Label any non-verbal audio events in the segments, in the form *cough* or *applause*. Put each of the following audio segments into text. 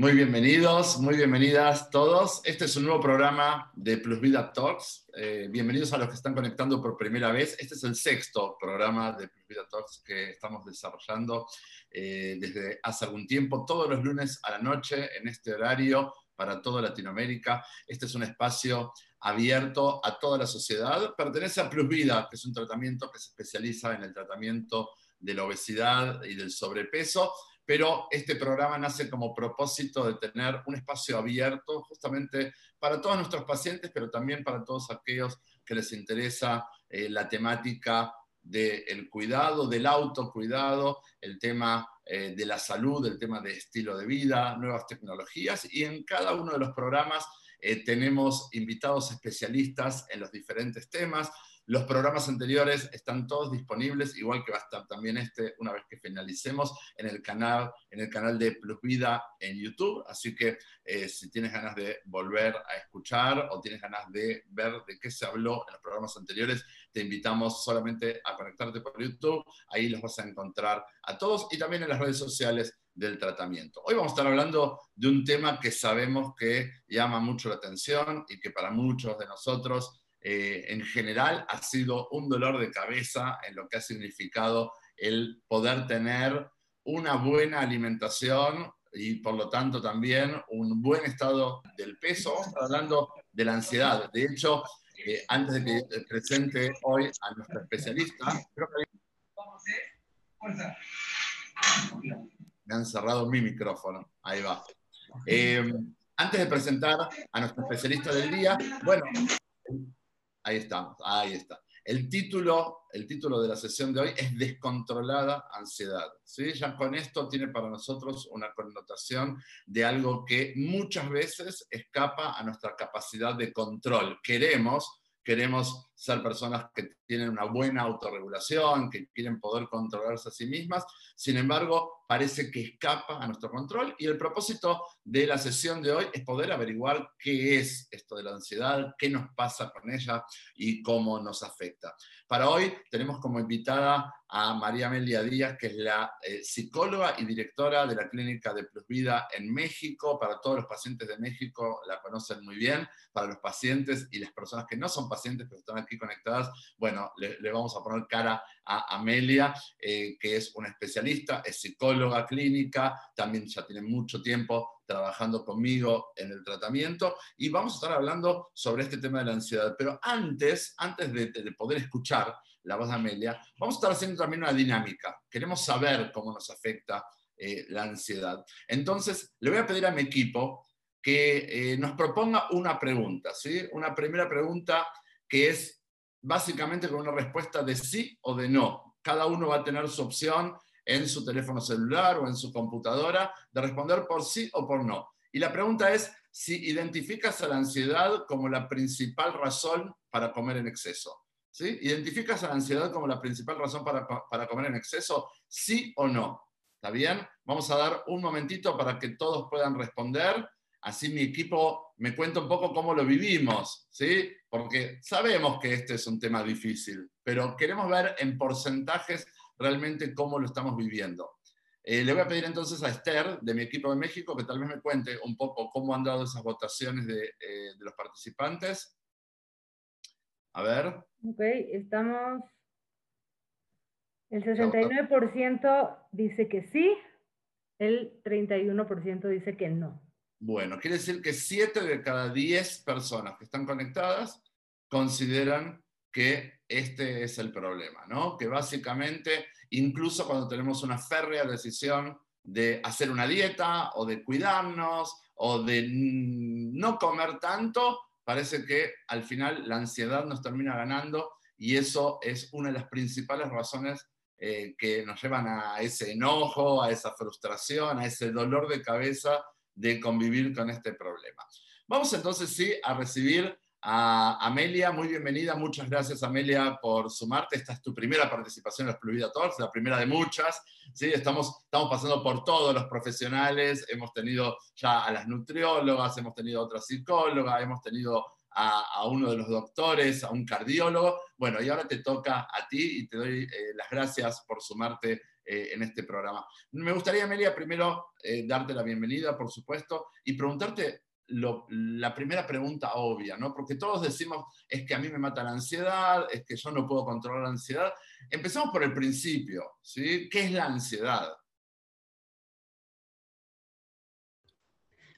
Muy bienvenidos, muy bienvenidas todos. Este es un nuevo programa de Plus Vida Talks. Eh, bienvenidos a los que están conectando por primera vez. Este es el sexto programa de Plus Vida Talks que estamos desarrollando eh, desde hace algún tiempo, todos los lunes a la noche en este horario para toda Latinoamérica. Este es un espacio abierto a toda la sociedad. Pertenece a Plus Vida, que es un tratamiento que se especializa en el tratamiento de la obesidad y del sobrepeso pero este programa nace como propósito de tener un espacio abierto justamente para todos nuestros pacientes, pero también para todos aquellos que les interesa eh, la temática del cuidado, del autocuidado, el tema eh, de la salud, el tema de estilo de vida, nuevas tecnologías, y en cada uno de los programas eh, tenemos invitados especialistas en los diferentes temas. Los programas anteriores están todos disponibles, igual que va a estar también este una vez que finalicemos en el canal, en el canal de Plus Vida en YouTube. Así que eh, si tienes ganas de volver a escuchar o tienes ganas de ver de qué se habló en los programas anteriores, te invitamos solamente a conectarte por YouTube. Ahí los vas a encontrar a todos y también en las redes sociales del tratamiento. Hoy vamos a estar hablando de un tema que sabemos que llama mucho la atención y que para muchos de nosotros eh, en general ha sido un dolor de cabeza en lo que ha significado el poder tener una buena alimentación y por lo tanto también un buen estado del peso. Vamos hablando de la ansiedad. De hecho, eh, antes de que presente hoy a nuestro especialista, creo que me han cerrado mi micrófono. Ahí va. Eh, antes de presentar a nuestro especialista del día, bueno, Ahí estamos, ahí está. El título, el título de la sesión de hoy es Descontrolada ansiedad. ¿sí? Ya con esto tiene para nosotros una connotación de algo que muchas veces escapa a nuestra capacidad de control. Queremos, queremos ser personas que tienen una buena autorregulación, que quieren poder controlarse a sí mismas, sin embargo, parece que escapa a nuestro control y el propósito de la sesión de hoy es poder averiguar qué es esto de la ansiedad, qué nos pasa con ella y cómo nos afecta. Para hoy tenemos como invitada a María Amelia Díaz, que es la eh, psicóloga y directora de la Clínica de Plus Vida en México. Para todos los pacientes de México la conocen muy bien. Para los pacientes y las personas que no son pacientes pero están aquí conectadas, bueno, le, vamos a poner cara a Amelia, eh, que es una especialista, es psicóloga clínica, también ya tiene mucho tiempo trabajando conmigo en el tratamiento y vamos a estar hablando sobre este tema de la ansiedad. Pero antes, antes de, poder escuchar la voz de Amelia, vamos a estar haciendo también una dinámica. Queremos saber cómo nos afecta eh, la ansiedad. Entonces, le voy a pedir a mi equipo que eh, nos proponga una pregunta, ¿sí? Una primera pregunta que es básicamente con una respuesta de sí o de no. Cada uno va a tener su opción en su teléfono celular o en su computadora de responder por sí o por no. Y la pregunta es si identificas a la ansiedad como la principal razón para comer en exceso. ¿Sí? ¿Identificas a la ansiedad como la principal razón para, para comer en exceso? ¿Sí o no? ¿Está bien? Vamos a dar un momentito para que todos puedan responder así mi equipo me cuenta un poco cómo lo vivimos, ¿sí? Porque sabemos que este es un tema difícil, pero queremos ver en porcentajes realmente cómo lo estamos viviendo. Eh, le voy a pedir entonces a Esther, de mi equipo de México, que tal vez me cuente un poco cómo han dado esas votaciones de, eh, de los participantes. A ver. Ok, estamos... El 69% dice que sí, el 31% dice que no. Bueno, quiere decir que 7 de cada 10 personas que están conectadas consideran que este es el problema, ¿no? Que básicamente, incluso cuando tenemos una férrea decisión de hacer una dieta o de cuidarnos o de no comer tanto, parece que al final la ansiedad nos termina ganando y eso es una de las principales razones eh, que nos llevan a ese enojo, a esa frustración, a ese dolor de cabeza de convivir con este problema. Vamos entonces sí a recibir a Amelia, muy bienvenida, muchas gracias Amelia por sumarte, esta es tu primera participación en los Pluvida Talks, la primera de muchas, ¿sí? estamos, estamos pasando por todos los profesionales, hemos tenido ya a las nutriólogas, hemos tenido a otra psicóloga, hemos tenido a, uno de los doctores, a un cardiólogo, bueno, y ahora te toca a ti y te doy eh, las gracias por sumarte eh, en este programa. Me gustaría, Amelia, primero eh, darte la bienvenida, por supuesto, y preguntarte la primera pregunta obvia, ¿no? Porque todos decimos, es que a mí me mata la ansiedad, es que yo no puedo controlar la ansiedad. Empezamos por el principio, ¿sí? ¿Qué es la ansiedad?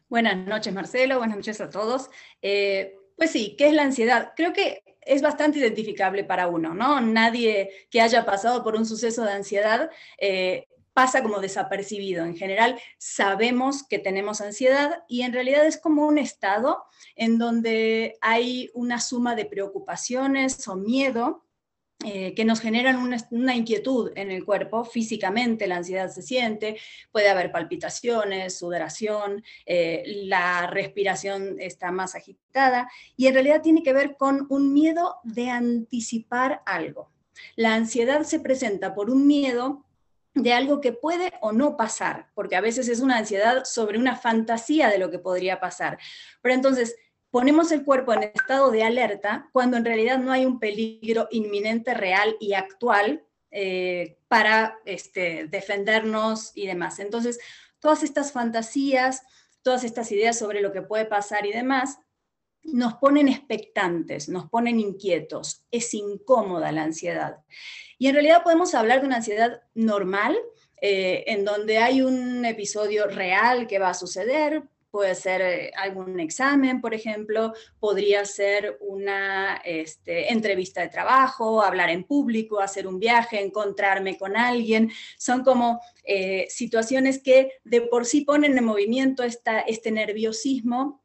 Buenas noches, Marcelo. Buenas noches a todos. Eh, pues sí, ¿qué es la ansiedad? Creo que es bastante identificable para uno, ¿no? Nadie que haya pasado por un suceso de ansiedad eh, pasa como desapercibido. En general, sabemos que tenemos ansiedad y en realidad es como un estado en donde hay una suma de preocupaciones o miedo eh, que nos generan una, inquietud en el cuerpo, físicamente la ansiedad se siente, puede haber palpitaciones, sudoración, eh, la respiración está más agitada y en realidad tiene que ver con un miedo de anticipar algo. La ansiedad se presenta por un miedo de algo que puede o no pasar, porque a veces es una ansiedad sobre una fantasía de lo que podría pasar. Pero entonces, ponemos el cuerpo en estado de alerta cuando en realidad no hay un peligro inminente, real y actual eh, para este, defendernos y demás. Entonces, todas estas fantasías, todas estas ideas sobre lo que puede pasar y demás, nos ponen expectantes, nos ponen inquietos, es incómoda la ansiedad. Y en realidad podemos hablar de una ansiedad normal, eh, en donde hay un episodio real que va a suceder, puede ser eh, algún examen, por ejemplo, podría ser una este, entrevista de trabajo, hablar en público, hacer un viaje, encontrarme con alguien. Son como eh, situaciones que de por sí ponen en movimiento esta, este nerviosismo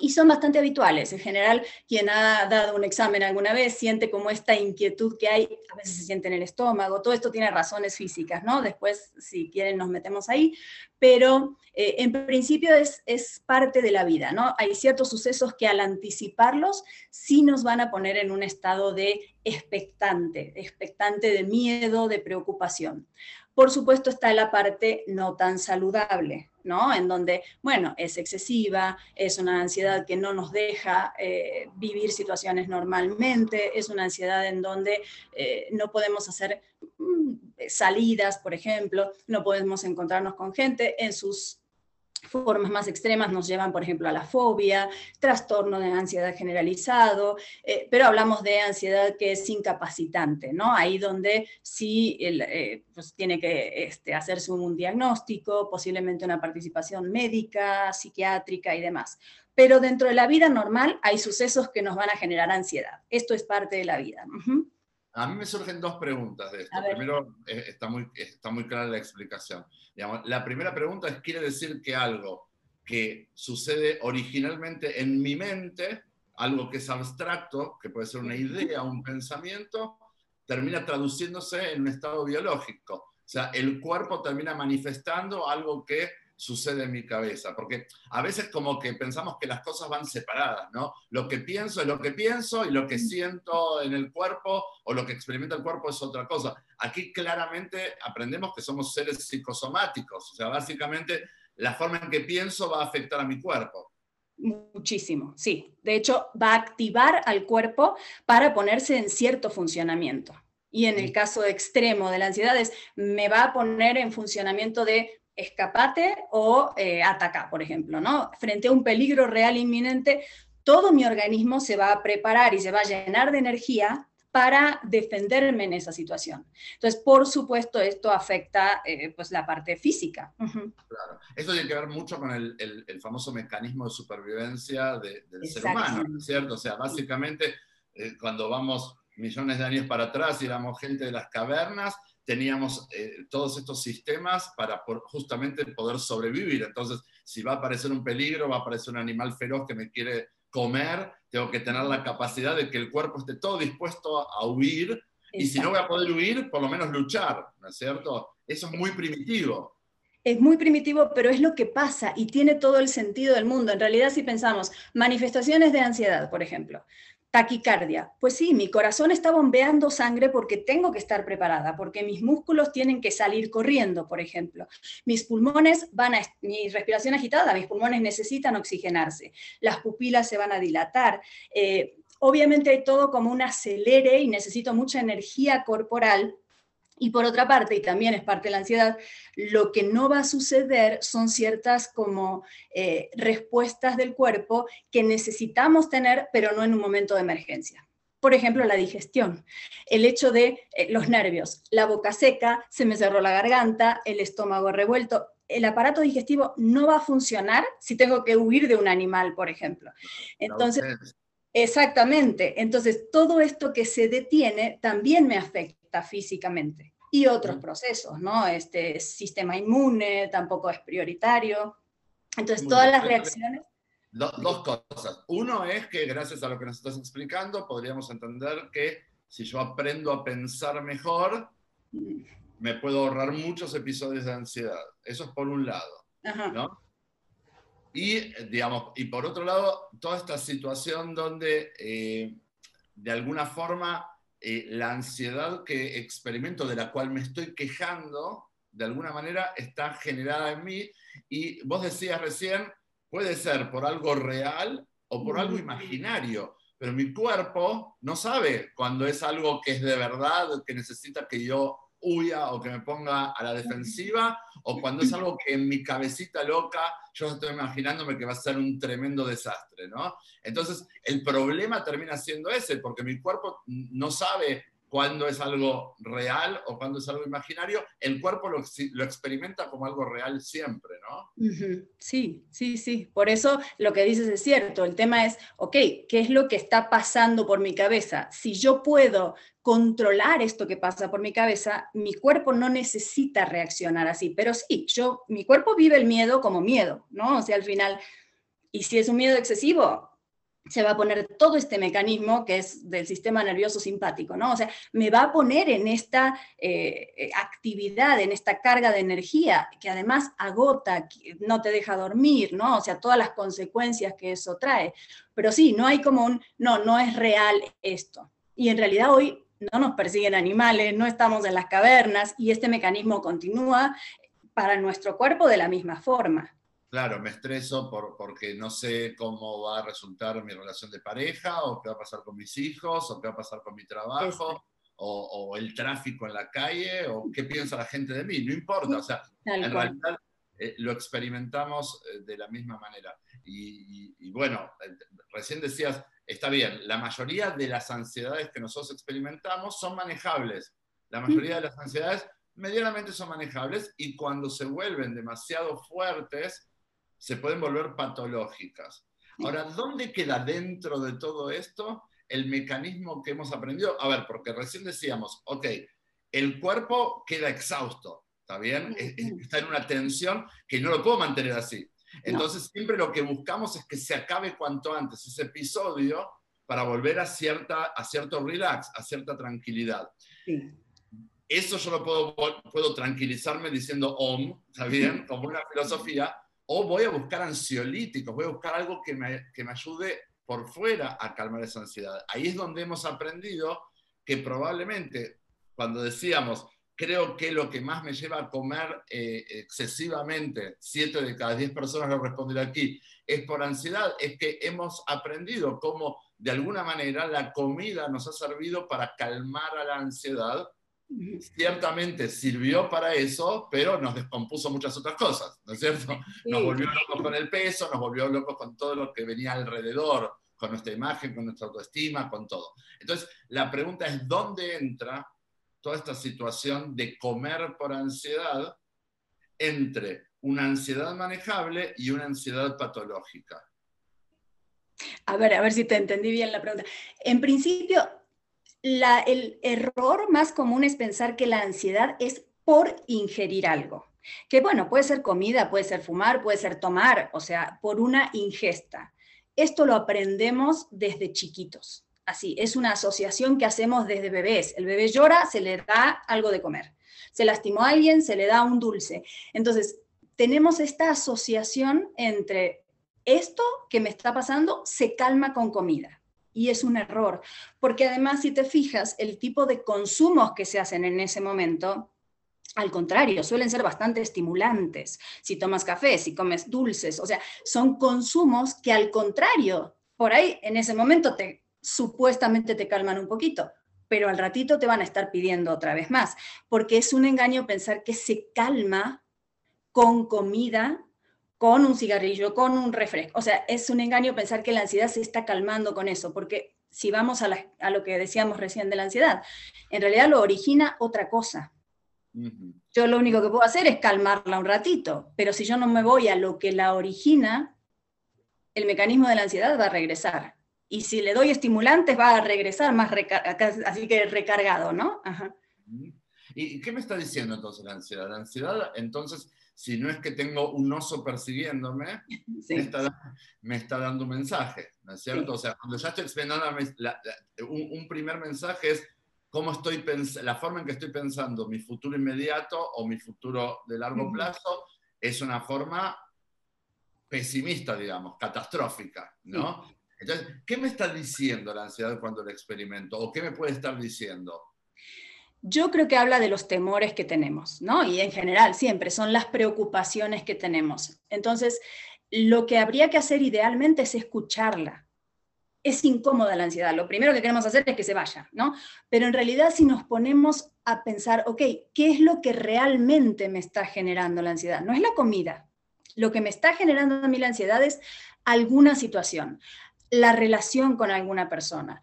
y son bastante habituales. En general, quien ha dado un examen alguna vez siente como esta inquietud que hay, a veces se siente en el estómago, todo esto tiene razones físicas, ¿no? Después, si quieren, nos metemos ahí, pero eh, en principio es, es parte de la vida, ¿no? Hay ciertos sucesos que al anticiparlos sí nos van a poner en un estado de expectante, expectante de miedo, de preocupación. Por supuesto está la parte no tan saludable, ¿no? En donde, bueno, es excesiva, es una ansiedad que no nos deja eh, vivir situaciones normalmente, es una ansiedad en donde eh, no podemos hacer mm, salidas, por ejemplo, no podemos encontrarnos con gente en sus formas más extremas nos llevan, por ejemplo, a la fobia, trastorno de ansiedad generalizado, eh, pero hablamos de ansiedad que es incapacitante, ¿no? Ahí donde sí eh, pues tiene que este, hacerse un diagnóstico, posiblemente una participación médica, psiquiátrica y demás. Pero dentro de la vida normal hay sucesos que nos van a generar ansiedad. Esto es parte de la vida. A mí me surgen dos preguntas de esto. Primero, eh, está muy, está muy clara la explicación. La primera pregunta es, ¿quiere decir que algo que sucede originalmente en mi mente, algo que es abstracto, que puede ser una idea, un pensamiento, termina traduciéndose en un estado biológico? O sea, el cuerpo termina manifestando algo que sucede en mi cabeza, porque a veces como que pensamos que las cosas van separadas, ¿no? Lo que pienso es lo que pienso y lo que siento en el cuerpo o lo que experimenta el cuerpo es otra cosa. Aquí claramente aprendemos que somos seres psicosomáticos, o sea, básicamente la forma en que pienso va a afectar a mi cuerpo. Muchísimo, sí. De hecho, va a activar al cuerpo para ponerse en cierto funcionamiento. Y en el caso extremo de la ansiedad es, me va a poner en funcionamiento de escapate o eh, ataca, por ejemplo, ¿no? Frente a un peligro real inminente, todo mi organismo se va a preparar y se va a llenar de energía para defenderme en esa situación. Entonces, por supuesto, esto afecta eh, pues la parte física. Claro, eso tiene que ver mucho con el, famoso mecanismo de supervivencia del ser humano, ¿cierto? O sea, básicamente, eh, cuando vamos millones de años para atrás y éramos gente de las cavernas, teníamos eh, todos estos sistemas para justamente poder sobrevivir. Entonces, si va a aparecer un peligro, va a aparecer un animal feroz que me quiere comer, tengo que tener la capacidad de que el cuerpo esté todo dispuesto a, huir. Y si no voy a poder huir, por lo menos luchar, ¿no es cierto? Eso es muy primitivo. Es muy primitivo, pero es lo que pasa y tiene todo el sentido del mundo. En realidad, si pensamos manifestaciones de ansiedad, por ejemplo, Taquicardia. Pues sí, mi corazón está bombeando sangre porque tengo que estar preparada, porque mis músculos tienen que salir corriendo, por ejemplo. Mis pulmones van a, mi respiración agitada, mis pulmones necesitan oxigenarse, las pupilas se van a dilatar. Eh, obviamente hay todo como un acelere y necesito mucha energía corporal Y por otra parte, y también es parte de la ansiedad, lo que no va a suceder son ciertas como eh, respuestas del cuerpo que necesitamos tener, pero no en un momento de emergencia. Por ejemplo, la digestión, el hecho de eh, los nervios, la boca seca, se me cerró la garganta, el estómago revuelto. El aparato digestivo no va a funcionar si tengo que huir de un animal, por ejemplo. Entonces, exactamente. Entonces, todo esto que se detiene también me afecta físicamente y otros procesos, ¿no? Este sistema inmune tampoco es prioritario. Entonces, todas las reacciones... dos cosas. Uno es que gracias a lo que nos estás explicando, podríamos entender que si yo aprendo a pensar mejor, mm. me puedo ahorrar muchos episodios de ansiedad. Eso es por un lado. ¿no? Y, digamos, y por otro lado, toda esta situación donde eh, de alguna forma eh, la ansiedad que experimento, de la cual me estoy quejando, de alguna manera está generada en mí. Y vos decías recién, puede ser por algo real o por algo imaginario, pero mi cuerpo no sabe cuando es algo que es de verdad, que necesita que yo huya o que me ponga a la defensiva, o cuando es algo que en mi cabecita loca yo estoy imaginándome que va a ser un tremendo desastre, ¿no? Entonces, el problema termina siendo ese, porque mi cuerpo no sabe cuándo es algo real o cuándo es algo imaginario, el cuerpo lo, lo experimenta como algo real siempre, ¿no? Sí, sí, sí. Por eso lo que dices es cierto. El tema es, ok, ¿qué es lo que está pasando por mi cabeza? Si yo puedo controlar esto que pasa por mi cabeza, mi cuerpo no necesita reaccionar así. Pero sí, yo, mi cuerpo vive el miedo como miedo, ¿no? O sea, al final, y si es un miedo excesivo, se va a poner todo este mecanismo que es del sistema nervioso simpático, ¿no? O sea, me va a poner en esta eh, actividad, en esta carga de energía que además agota, no te deja dormir, ¿no? O sea, todas las consecuencias que eso trae. Pero sí, no hay como un, no, no es real esto. Y en realidad hoy no nos persiguen animales, no estamos en las cavernas y este mecanismo continúa para nuestro cuerpo de la misma forma. Claro, me estreso por, porque no sé cómo va a resultar mi relación de pareja, o qué va a pasar con mis hijos, o qué va a pasar con mi trabajo, o, el tráfico en la calle, o qué piensa la gente de mí. No importa, o sea, *laughs* en realidad eh, lo experimentamos eh, de la misma manera. Y, bueno, eh, recién decías, está bien, la mayoría de las ansiedades que nosotros experimentamos son manejables. La mayoría de las ansiedades medianamente son manejables y cuando se vuelven demasiado fuertes, se pueden volver patológicas. Ahora, ¿dónde queda dentro de todo esto el mecanismo que hemos aprendido? A ver, porque recién decíamos, ok, el cuerpo queda exhausto, ¿está bien? Está en una tensión que no lo puedo mantener así. Entonces, siempre lo que buscamos es que se acabe cuanto antes ese episodio para volver a, cierta, a cierto relax, a cierta tranquilidad. Eso yo lo puedo, puedo tranquilizarme diciendo om, ¿está bien? *laughs* Como una filosofía, o voy a buscar ansiolíticos, voy a buscar algo que me, que me ayude por fuera a calmar esa ansiedad. Ahí es donde hemos aprendido que probablemente cuando decíamos, creo que lo que más me lleva a comer eh, excesivamente, siete de cada diez personas lo responderán aquí, es por ansiedad, es que hemos aprendido cómo de alguna manera la comida nos ha servido para calmar a la ansiedad ciertamente sirvió para eso, pero nos descompuso muchas otras cosas, ¿no es cierto? *laughs* Nos volvió locos con el peso, nos volvió locos con todo lo que venía alrededor, con nuestra imagen, con nuestra autoestima, con todo. Entonces, la pregunta es, ¿dónde entra toda esta situación de comer por ansiedad entre una ansiedad manejable y una ansiedad patológica? A ver, a ver si te entendí bien la pregunta. En principio, el error más común es pensar que la ansiedad es por ingerir algo. Que bueno, puede ser comida, puede ser fumar, puede ser tomar, o sea, por una ingesta. Esto lo aprendemos desde chiquitos. Así, es una asociación que hacemos desde bebés. El bebé llora, se le da algo de comer. Se lastimó a alguien, se le da un dulce. Entonces, tenemos esta asociación entre esto que me está pasando se calma con comida y es un error, porque además si te fijas, el tipo de consumos que se hacen en ese momento, al contrario, suelen ser bastante estimulantes. Si tomas café, si comes dulces, o sea, son consumos que al contrario, por ahí en ese momento te supuestamente te calman un poquito, pero al ratito te van a estar pidiendo otra vez más, porque es un engaño pensar que se calma con comida, con un cigarrillo, con un refresco. O sea, es un engaño pensar que la ansiedad se está calmando con eso, porque si vamos a, lo que decíamos recién de la ansiedad, en realidad lo origina otra cosa. Yo lo único que puedo hacer es calmarla un ratito, pero si yo no me voy a lo que la origina, el mecanismo de la ansiedad va a regresar. Y si le doy estimulantes, va a regresar más, así que recargado, ¿no? ¿Y qué me está diciendo entonces la ansiedad? La ansiedad, entonces, si no es que tengo un oso persiguiéndome, me, está, dando un mensaje, ¿no es cierto? O sea, cuando ya estoy experimentando un, primer mensaje es cómo estoy la forma en que estoy pensando mi futuro inmediato o mi futuro de largo plazo es una forma pesimista, digamos, catastrófica, ¿no? Entonces, ¿qué me está diciendo la ansiedad cuando la experimento? ¿O qué me puede estar diciendo? Yo creo que habla de los temores que tenemos, ¿no? Y en general, siempre son las preocupaciones que tenemos. Entonces, lo que habría que hacer idealmente es escucharla. Es incómoda la ansiedad. Lo primero que queremos hacer es que se vaya, ¿no? Pero en realidad, si nos ponemos a pensar, ok, ¿qué es lo que realmente me está generando la ansiedad? No es la comida, lo que me está generando a mí la ansiedad es alguna situación, la relación con alguna persona,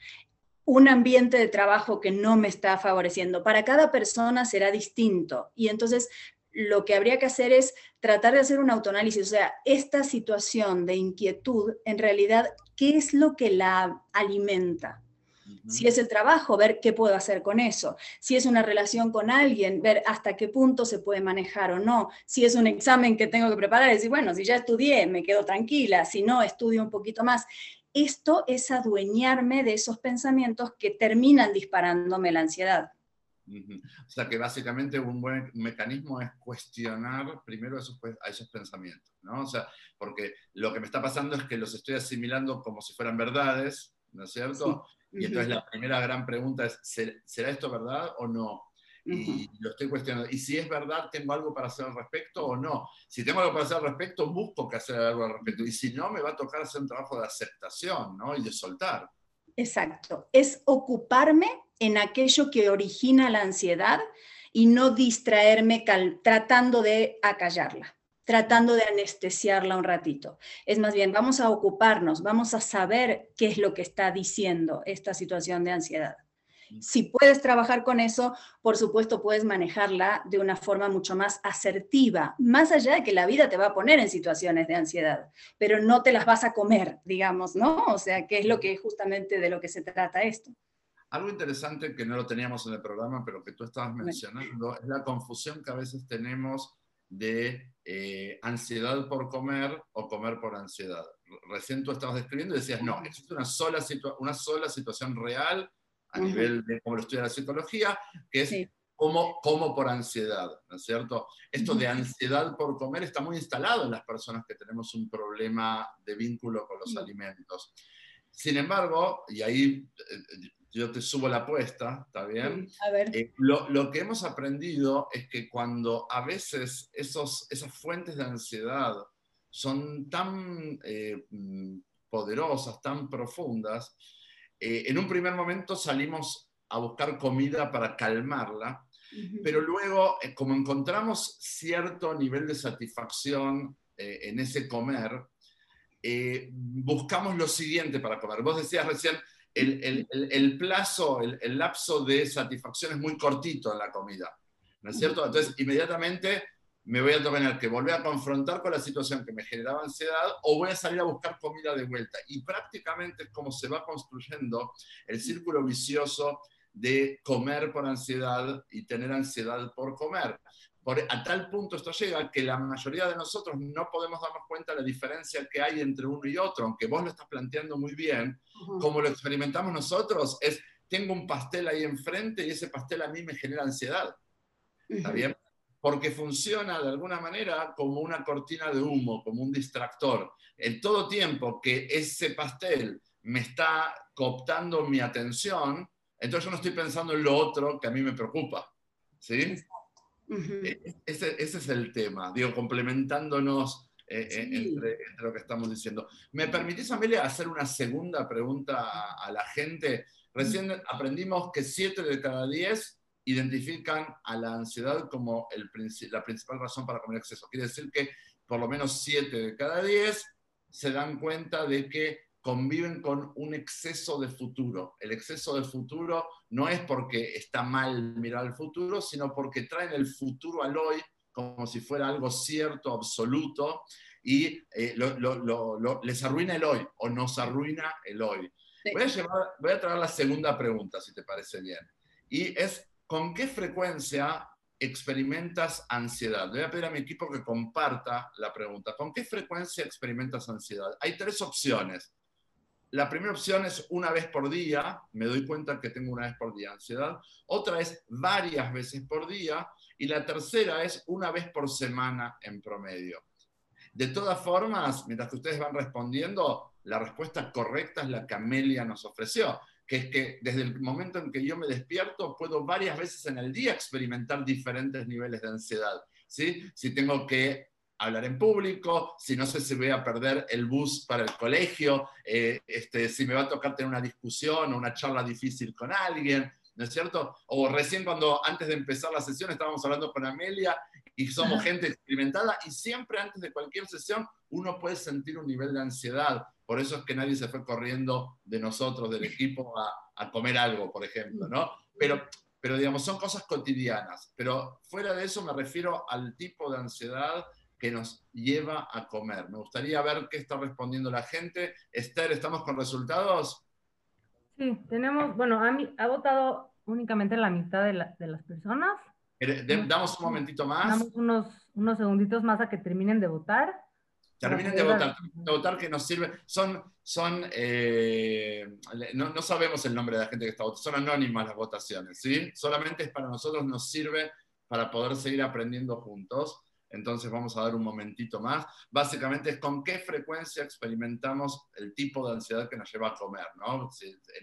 un ambiente de trabajo que no me está favoreciendo. Para cada persona será distinto. Y entonces lo que habría que hacer es tratar de hacer un autoanálisis, o sea, esta situación de inquietud, en realidad, ¿qué es lo que la alimenta? Si es el trabajo, ver qué puedo hacer con eso. Si es una relación con alguien, ver hasta qué punto se puede manejar o no. Si es un examen que tengo que preparar, decir, bueno, si ya estudié, me quedo tranquila. Si no, estudio un poquito más. Esto es adueñarme de esos pensamientos que terminan disparándome la ansiedad. O sea que básicamente un buen mecanismo es cuestionar primero esos, a esos pensamientos, ¿no? O sea, porque lo que me está pasando es que los estoy asimilando como si fueran verdades, ¿no es cierto? Y entonces la primera gran pregunta es, ¿será esto verdad o no? Y lo estoy cuestionando. Y si es verdad, ¿tengo algo para hacer al respecto o no? Si tengo algo para hacer al respecto, busco que hacer algo al respecto. Y si no, me va a tocar hacer un trabajo de aceptación ¿no? y de soltar. Exacto. Es ocuparme en aquello que origina la ansiedad y no distraerme tratando de acallarla tratando de anestesiarla un ratito. Es más bien, vamos a ocuparnos, vamos a saber qué es lo que está diciendo esta situación de ansiedad. Si puedes trabajar con eso, por supuesto puedes manejarla de una forma mucho más asertiva, más allá de que la vida te va a poner en situaciones de ansiedad, pero no te las vas a comer, digamos, ¿no? O sea, que es lo que justamente de lo que se trata esto. Algo interesante que no lo teníamos en el programa, pero que tú estabas mencionando, es la confusión que a veces tenemos de eh, ansiedad por comer o comer por ansiedad. Recién tú estabas describiendo y decías, no, existe una sola, una sola situación real a nivel de cómo lo estudia la psicología, que es como, como por ansiedad, ¿no es cierto? Esto de ansiedad por comer está muy instalado en las personas que tenemos un problema de vínculo con los alimentos. Sin embargo, y ahí eh, yo te subo la apuesta, ¿está bien? A ver. Eh, lo, que hemos aprendido es que cuando a veces esos, esas fuentes de ansiedad son tan eh, mm, poderosas, tan profundas, eh, en un primer momento salimos a buscar comida para calmarla, pero luego, como encontramos cierto nivel de satisfacción en ese comer, buscamos lo siguiente para comer. Vos decías recién, el, plazo, el, lapso de satisfacción es muy cortito en la comida, ¿no es cierto? Entonces, inmediatamente me voy a tener que volver a confrontar con la situación que me generaba ansiedad o voy a salir a buscar comida de vuelta. Y prácticamente es como se va construyendo el círculo vicioso de comer por ansiedad y tener ansiedad por comer a tal punto esto llega que la mayoría de nosotros no podemos darnos cuenta de la diferencia que hay entre uno y otro, aunque vos lo estás planteando muy bien, como lo experimentamos nosotros, es, tengo un pastel ahí enfrente y ese pastel a mí me genera ansiedad. ¿Está bien? Porque funciona de alguna manera como una cortina de humo, como un distractor. En todo tiempo que ese pastel me está cooptando mi atención, entonces yo no estoy pensando en lo otro que a mí me preocupa. ¿Sí? E, ese, es el tema, digo, complementándonos eh, eh, entre, lo que estamos diciendo. ¿Me permitís, Amelia, hacer una segunda pregunta a, la gente? Recién aprendimos que 7 de cada 10 identifican a la ansiedad como el, la principal razón para comer exceso. Quiere decir que por lo menos 7 de cada 10 se dan cuenta de que conviven con un exceso de futuro. El exceso de futuro no es porque está mal mirar el futuro, sino porque traen el futuro al hoy como si fuera algo cierto, absoluto, y eh, les arruina el hoy o nos arruina el hoy. Voy, a voy a traer la segunda pregunta, si te parece bien. Y es, ¿con qué frecuencia experimentas ansiedad? Le voy a pedir a mi equipo que comparta la pregunta. ¿Con qué frecuencia experimentas ansiedad? Hay tres opciones. La primera opción es una vez por día, me doy cuenta que tengo una vez por día ansiedad. Otra es varias veces por día. Y la tercera es una vez por semana en promedio. De todas formas, mientras que ustedes van respondiendo, la respuesta correcta es la que Amelia nos ofreció, que es que desde el momento en que yo me despierto, puedo varias veces en el día experimentar diferentes niveles de ansiedad. ¿sí? Si tengo que hablar en público, si no sé si voy a perder el bus para el colegio, eh, este, si me va a tocar tener una discusión o una charla difícil con alguien, ¿no es cierto? O recién cuando antes de empezar la sesión estábamos hablando con Amelia y somos gente experimentada y siempre antes de cualquier sesión uno puede sentir un nivel de ansiedad. Por eso es que nadie se fue corriendo de nosotros, del equipo, a, a comer algo, por ejemplo, ¿no? Pero, pero digamos, son cosas cotidianas. Pero fuera de eso me refiero al tipo de ansiedad que nos lleva a comer. Me gustaría ver qué está respondiendo la gente. Esther, ¿estamos con resultados? Sí, tenemos, bueno, a mí, ha votado únicamente la mitad de, de las personas. Damos un momentito más. Damos unos, unos segunditos más a que terminen de votar. Terminen de votar, de votar que nos sirve. Son, son eh, no, no, sabemos el nombre de la gente que está votando, son anónimas las votaciones, ¿sí? Solamente es para nosotros, nos sirve para poder seguir aprendiendo juntos. Entonces vamos a dar un momentito más. Básicamente es con qué frecuencia experimentamos el tipo de ansiedad que nos lleva a comer, ¿no?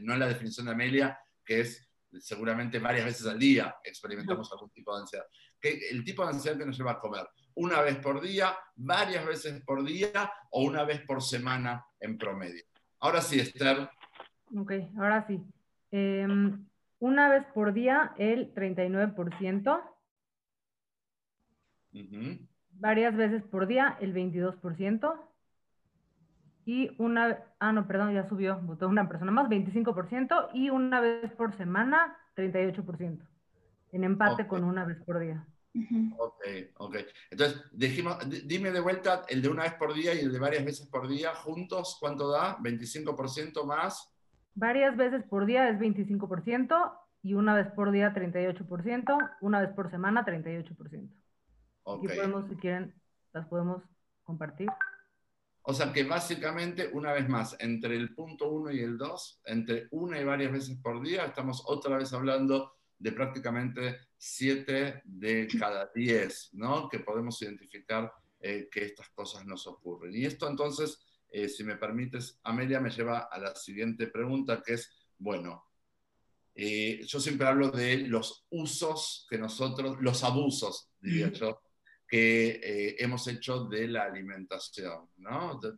No es la definición de Amelia, que es seguramente varias veces al día experimentamos algún tipo de ansiedad. ¿Qué, el tipo de ansiedad que nos lleva a comer, una vez por día, varias veces por día o una vez por semana en promedio. Ahora sí, Esther. Ok, ahora sí. Em, una vez por día, el 39%. Varias veces por día, el 22% y una, ah, no, perdón, ya subió, votó una persona más, 25%, y una vez por semana, 38%, en empate con una vez por día. Ok, ok. Entonces, dijimos, dime de vuelta el de una vez por día y el de varias veces por día, juntos, ¿cuánto da? ¿25% más? Varias veces por día es 25% y una vez por día 38%, una vez por semana 38%. Okay. Y podemos, si quieren, las podemos compartir. O sea que básicamente, una vez más, entre el punto 1 y el 2, entre una y varias veces por día, estamos otra vez hablando de prácticamente 7 de cada 10, ¿no? Que podemos identificar eh, que estas cosas nos ocurren. Y esto entonces, eh, si me permites, Amelia me lleva a la siguiente pregunta, que es, bueno, eh, yo siempre hablo de los usos que nosotros, los abusos, diría yo, que eh, hemos hecho de la alimentación. ¿no? Eh,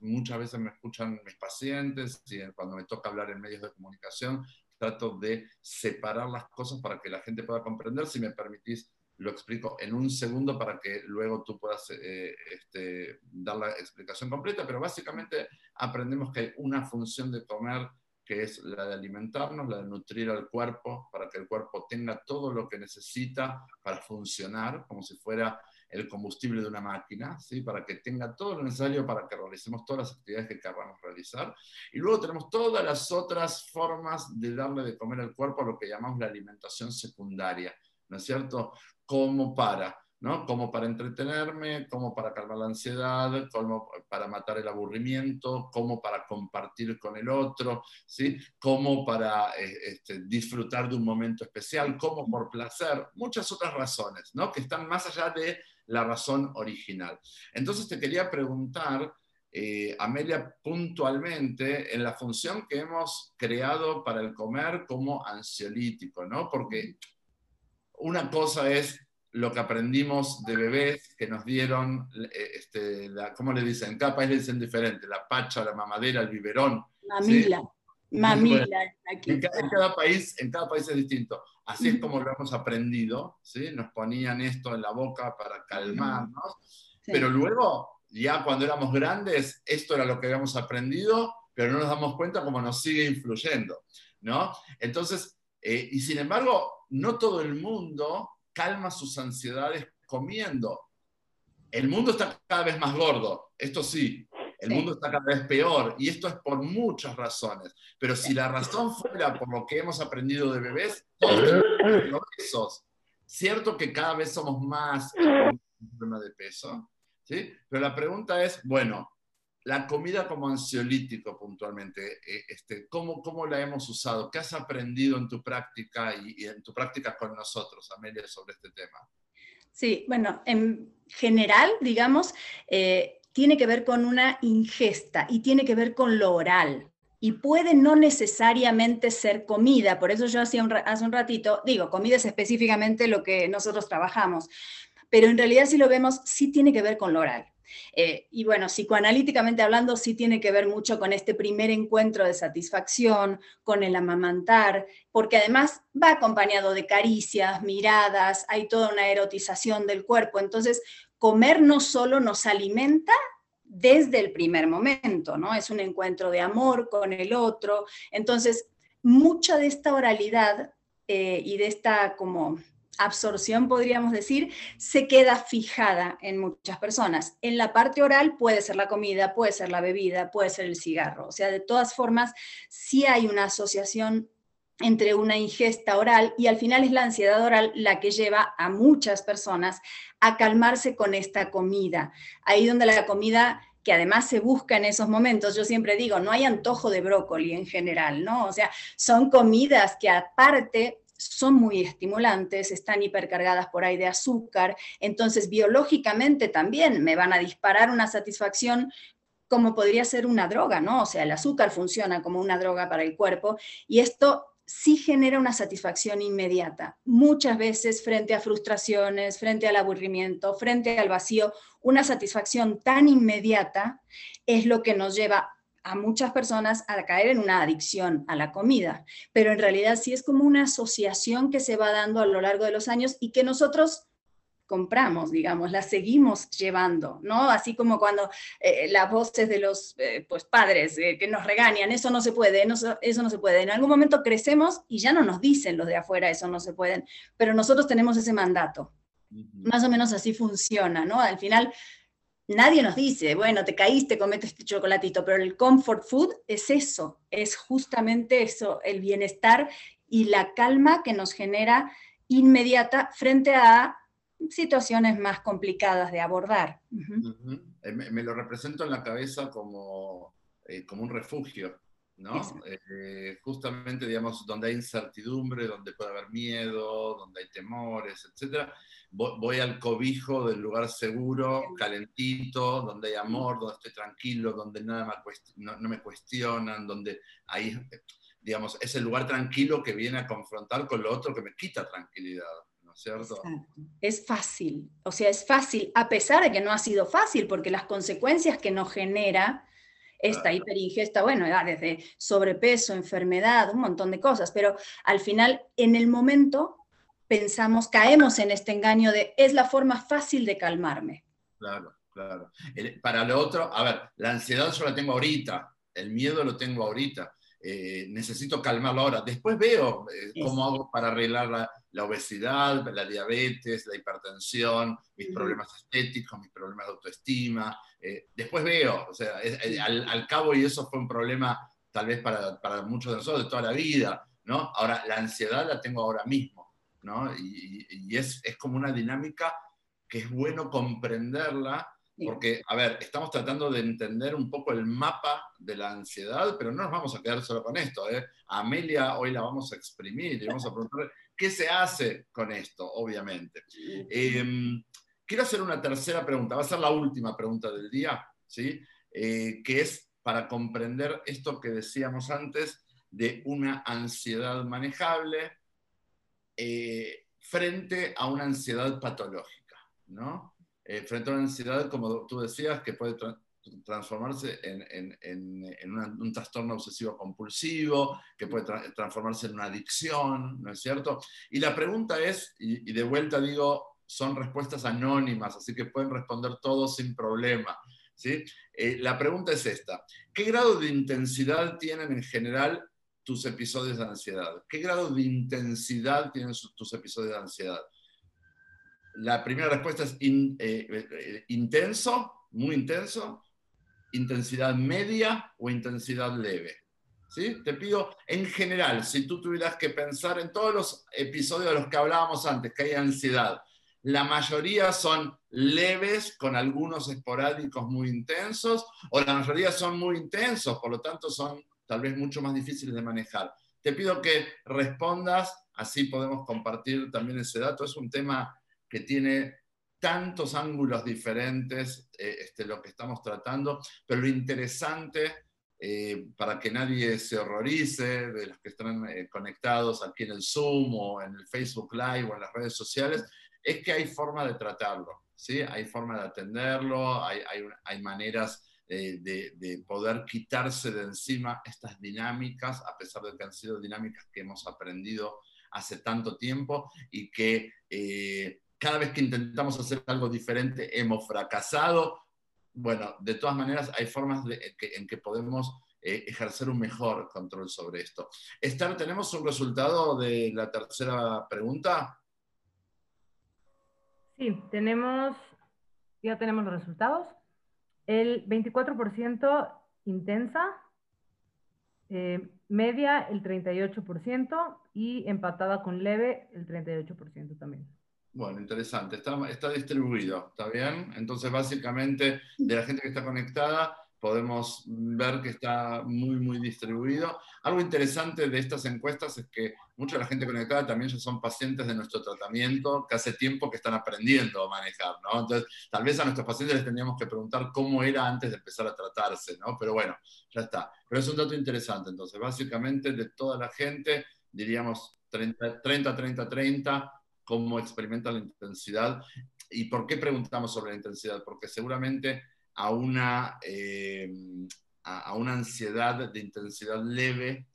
muchas veces me escuchan mis pacientes y cuando me toca hablar en medios de comunicación trato de separar las cosas para que la gente pueda comprender. Si me permitís, lo explico en un segundo para que luego tú puedas eh, este, dar la explicación completa, pero básicamente aprendemos que hay una función de comer que es la de alimentarnos, la de nutrir al cuerpo, para que el cuerpo tenga todo lo que necesita para funcionar, como si fuera el combustible de una máquina, ¿sí? para que tenga todo lo necesario para que realicemos todas las actividades que queramos realizar. Y luego tenemos todas las otras formas de darle de comer al cuerpo a lo que llamamos la alimentación secundaria, ¿no es cierto? Como para ¿no? Como para entretenerme, como para calmar la ansiedad, como para matar el aburrimiento, como para compartir con el otro, ¿sí? Como para eh, este, disfrutar de un momento especial, como por placer, muchas otras razones, ¿no? Que están más allá de la razón original. Entonces te quería preguntar, eh, Amelia, puntualmente en la función que hemos creado para el comer como ansiolítico, ¿no? Porque una cosa es lo que aprendimos de bebés que nos dieron, eh, este, la, ¿cómo le dicen? En cada país le dicen diferente, la pacha, la mamadera, el biberón. Mamila. Mamila. en, cada, país, en cada país es distinto. Así es como lo hemos aprendido, ¿sí? Nos ponían esto en la boca para calmarnos, pero luego, ya cuando éramos grandes, esto era lo que habíamos aprendido, pero no nos damos cuenta cómo nos sigue influyendo, ¿no? Entonces, eh, y sin embargo, no todo el mundo calma sus ansiedades comiendo. El mundo está cada vez más gordo, esto sí, el mundo está cada vez peor y esto es por muchas razones. Pero si la razón fuera por lo que hemos aprendido de bebés, todos Cierto que cada vez somos más problema de peso, ¿sí? Pero la pregunta es, bueno, la comida como ansiolítico puntualmente, eh, este, ¿cómo, ¿cómo, la hemos usado? ¿Qué has aprendido en tu práctica y, en tu práctica con nosotros, Amelia, sobre este tema? Sí, bueno, en general, digamos, eh, tiene que ver con una ingesta y tiene que ver con lo oral. Y puede no necesariamente ser comida, por eso yo hacía un, hace un ratito, digo, comida es específicamente lo que nosotros trabajamos, pero en realidad si lo vemos, sí tiene que ver con lo oral. Eh, y bueno, psicoanalíticamente hablando, sí tiene que ver mucho con este primer encuentro de satisfacción, con el amamantar, porque además va acompañado de caricias, miradas, hay toda una erotización del cuerpo. Entonces, comer no solo nos alimenta desde el primer momento, ¿no? Es un encuentro de amor con el otro. Entonces, mucha de esta oralidad eh, y de esta como absorción, podríamos decir, se queda fijada en muchas personas. En la parte oral puede ser la comida, puede ser la bebida, puede ser el cigarro. O sea, de todas formas, sí hay una asociación entre una ingesta oral y al final es la ansiedad oral la que lleva a muchas personas a calmarse con esta comida. Ahí donde la comida que además se busca en esos momentos, yo siempre digo, no hay antojo de brócoli en general, ¿no? O sea, son comidas que aparte son muy estimulantes, están hipercargadas por ahí de azúcar, entonces biológicamente también me van a disparar una satisfacción como podría ser una droga, ¿no? O sea, el azúcar funciona como una droga para el cuerpo y esto sí genera una satisfacción inmediata. Muchas veces frente a frustraciones, frente al aburrimiento, frente al vacío, una satisfacción tan inmediata es lo que nos lleva a muchas personas a caer en una adicción a la comida, pero en realidad sí es como una asociación que se va dando a lo largo de los años y que nosotros compramos, digamos, la seguimos llevando, ¿no? Así como cuando eh, las voces de los eh, pues, padres eh, que nos regañan, eso no se puede, eso no se puede. En algún momento crecemos y ya no nos dicen los de afuera, eso no se pueden, pero nosotros tenemos ese mandato. Más o menos así funciona, ¿no? Al final nadie nos dice, bueno, te caíste, comete este chocolatito, pero el comfort food es eso, es justamente eso, el bienestar y la calma que nos genera inmediata frente a situaciones más complicadas de abordar. Eh, me, lo represento en la cabeza como, eh, como un refugio, ¿no? Eh, justamente, digamos, donde hay incertidumbre, donde puede haber miedo, donde hay temores, etcétera voy al cobijo del lugar seguro, calentito, donde hay amor, donde estoy tranquilo, donde nada me no, me cuestionan, donde ahí, digamos, es el lugar tranquilo que viene a confrontar con lo otro que me quita tranquilidad. ¿no es cierto? Es fácil, o sea, es fácil, a pesar de que no ha sido fácil, porque las consecuencias que nos genera esta hiperingesta, bueno, desde sobrepeso, enfermedad, un montón de cosas, pero al final, en el momento, pensamos, caemos en este engaño de es la forma fácil de calmarme. Claro, claro. para lo otro, a ver, la ansiedad yo la tengo ahorita, el miedo lo tengo ahorita. Eh, necesito calmarlo ahora. Después veo eh, cómo hago para arreglar la, obesidad, la diabetes, la hipertensión, mis problemas estéticos, mis problemas de autoestima. Eh, después veo, o sea, al, al, cabo, y eso fue un problema tal vez para, para muchos de nosotros de toda la vida, ¿no? Ahora, la ansiedad la tengo ahora mismo. Y, es, como una dinámica que es bueno comprenderla, porque, a ver, estamos tratando de entender un poco el mapa de la ansiedad, pero no nos vamos a quedar solo con esto. ¿eh? Amelia hoy la vamos a exprimir y vamos a preguntar qué se hace con esto, obviamente. Em, quiero hacer una tercera pregunta, va a ser la última pregunta del día, ¿sí? Eh, que es para comprender esto que decíamos antes de una ansiedad manejable, eh, frente a una ansiedad patológica, ¿no? Eh, frente a una ansiedad, como tú decías, que puede transformarse en, un trastorno obsesivo compulsivo, que puede transformarse en una adicción, ¿no es cierto? Y la pregunta es, y, de vuelta digo, son respuestas anónimas, así que pueden responder todos sin problema. ¿sí? Eh, la pregunta es esta, ¿qué grado de intensidad tienen en general tus episodios de ansiedad? ¿Qué grado de intensidad tienen tus episodios de ansiedad? La primera respuesta es eh, eh, intenso, muy intenso, intensidad media o intensidad leve. ¿Sí? Te pido, en general, si tú tuvieras que pensar en todos los episodios de los que hablábamos antes, que hay ansiedad, la mayoría son leves, con algunos esporádicos muy intensos, o la mayoría son muy intensos, por lo tanto son tal vez mucho más difíciles de manejar. Te pido que respondas, así podemos compartir también ese dato. Es un tema que tiene tantos ángulos diferentes eh, este, lo que estamos tratando, pero lo interesante, eh, para que nadie se horrorice de los que están eh, conectados aquí en el Zoom o en el Facebook Live o en las redes sociales, es que hay forma de tratarlo, ¿sí? hay forma de atenderlo, hay, hay, maneras de, de, poder quitarse de encima estas dinámicas, a pesar de que han sido dinámicas que hemos aprendido hace tanto tiempo y que cada vez que intentamos hacer algo diferente hemos fracasado. Bueno, de todas maneras hay formas en que podemos eh, ejercer un mejor control sobre esto. Esther, ¿tenemos un resultado de la tercera pregunta? Sí, tenemos, ya tenemos los resultados. El 24% intensa, eh, media el 38% y empatada con leve el 38% también. Bueno, interesante. Está, está distribuido, ¿está bien? Entonces, básicamente, de la gente que está conectada, podemos ver que está muy, muy distribuido. Algo interesante de estas encuestas es que mucha de la gente conectada también ya son pacientes de nuestro tratamiento, que hace tiempo que están aprendiendo a manejar, ¿no? Entonces, tal vez a nuestros pacientes les tendríamos que preguntar cómo era antes de empezar a tratarse, ¿no? Pero bueno, ya está. Pero es un dato interesante. Entonces, básicamente, de toda la gente, diríamos 30, 30, 30, 30 cómo experimenta la intensidad. ¿Y por qué preguntamos sobre la intensidad? Porque seguramente a una, eh, a, una ansiedad de intensidad leve,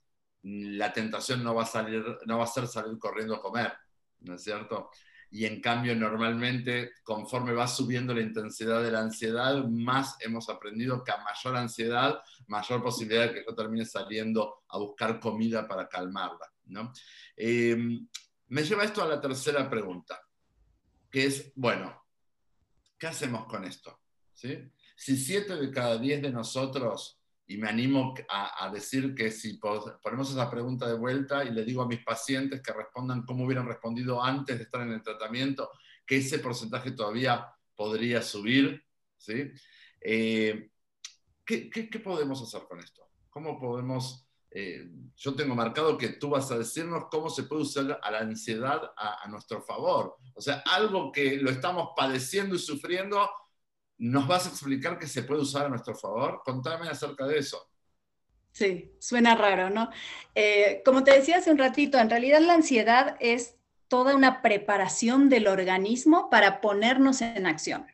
la tentación no va, a salir, no va a ser salir corriendo a comer, ¿no es cierto? Y en cambio, normalmente, conforme va subiendo la intensidad de la ansiedad, más hemos aprendido que a mayor ansiedad, mayor posibilidad de que yo termine saliendo a buscar comida para calmarla. ¿no? Eh, me lleva esto a la tercera pregunta, que es, bueno, ¿qué hacemos con esto? ¿Sí? Si siete de cada diez de nosotros, y me animo a, decir que si ponemos esa pregunta de vuelta y le digo a mis pacientes que respondan cómo hubieran respondido antes de estar en el tratamiento, que ese porcentaje todavía podría subir, ¿sí? Eh, ¿qué, qué podemos hacer con esto? ¿Cómo podemos eh, yo tengo marcado que tú vas a decirnos cómo se puede usar a la ansiedad a, nuestro favor. O sea, algo que lo estamos padeciendo y sufriendo, ¿nos vas a explicar que se puede usar a nuestro favor? Contame acerca de eso. Sí, suena raro, ¿no? Eh, como te decía hace un ratito, en realidad la ansiedad es toda una preparación del organismo para ponernos en acción.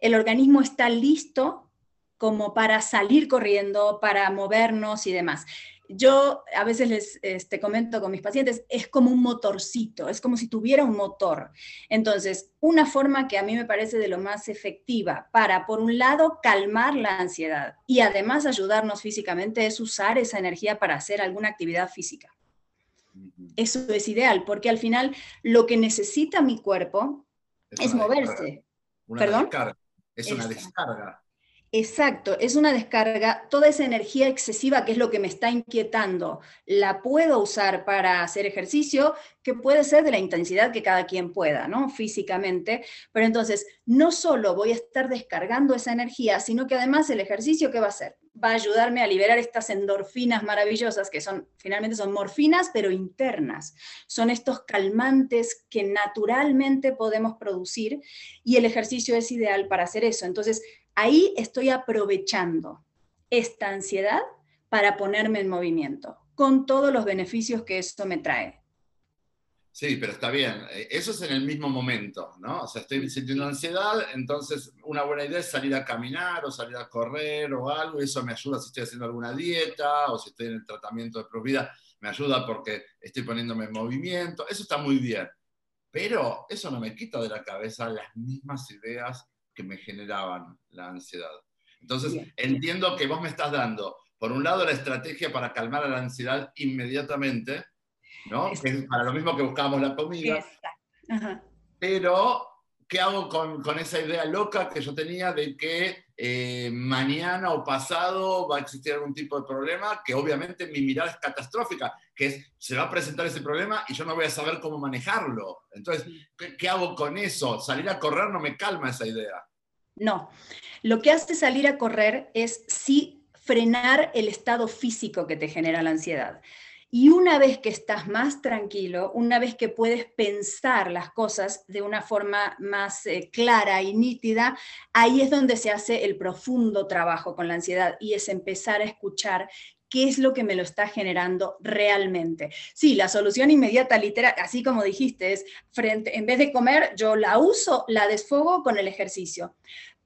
El organismo está listo como para salir corriendo, para movernos y demás yo a veces les este, comento con mis pacientes, es como un motorcito, es como si tuviera un motor. Entonces, una forma que a mí me parece de lo más efectiva para, por un lado, calmar la ansiedad y además ayudarnos físicamente es usar esa energía para hacer alguna actividad física. Eso es ideal, porque al final lo que necesita mi cuerpo es, moverse. ¿Perdón? Es una descarga. Exacto, es una descarga, toda esa energía excesiva que es lo que me está inquietando, la puedo usar para hacer ejercicio, que puede ser de la intensidad que cada quien pueda, ¿no? Físicamente, pero entonces no solo voy a estar descargando esa energía, sino que además el ejercicio, ¿qué va a hacer? Va a ayudarme a liberar estas endorfinas maravillosas, que son, finalmente son morfinas, pero internas. Son estos calmantes que naturalmente podemos producir y el ejercicio es ideal para hacer eso. Entonces, ahí estoy aprovechando esta ansiedad para ponerme en movimiento, con todos los beneficios que esto me trae. Sí, pero está bien. Eh, eso es en el mismo momento, ¿no? O sea, estoy sintiendo ansiedad, entonces una buena idea es salir a caminar o salir a correr o algo, y eso me ayuda si estoy haciendo alguna dieta o si estoy en el tratamiento de vida, me ayuda porque estoy poniéndome en movimiento, eso está muy bien. Pero eso no me quita de la cabeza las mismas ideas que me generaban la ansiedad. Entonces, entiendo que vos me estás dando, por un lado, la estrategia para calmar a la ansiedad inmediatamente, ¿no? para lo mismo que buscábamos la comida. Pero, ¿qué hago con, con, esa idea loca que yo tenía de que eh, mañana o pasado va a existir algún tipo de problema? Que obviamente mi mirada es catastrófica, que es, se va a presentar ese problema y yo no voy a saber cómo manejarlo. Entonces, ¿qué, qué hago con eso? Salir a correr no me calma esa idea. No, lo que hace salir a correr es sí frenar el estado físico que te genera la ansiedad. Y una vez que estás más tranquilo, una vez que puedes pensar las cosas de una forma más eh, clara y nítida, ahí es donde se hace el profundo trabajo con la ansiedad y es empezar a escuchar qué es lo que me lo está generando realmente. Sí, la solución inmediata, literal, así como dijiste, es frente, en vez de comer, yo la uso, la desfogo con el ejercicio.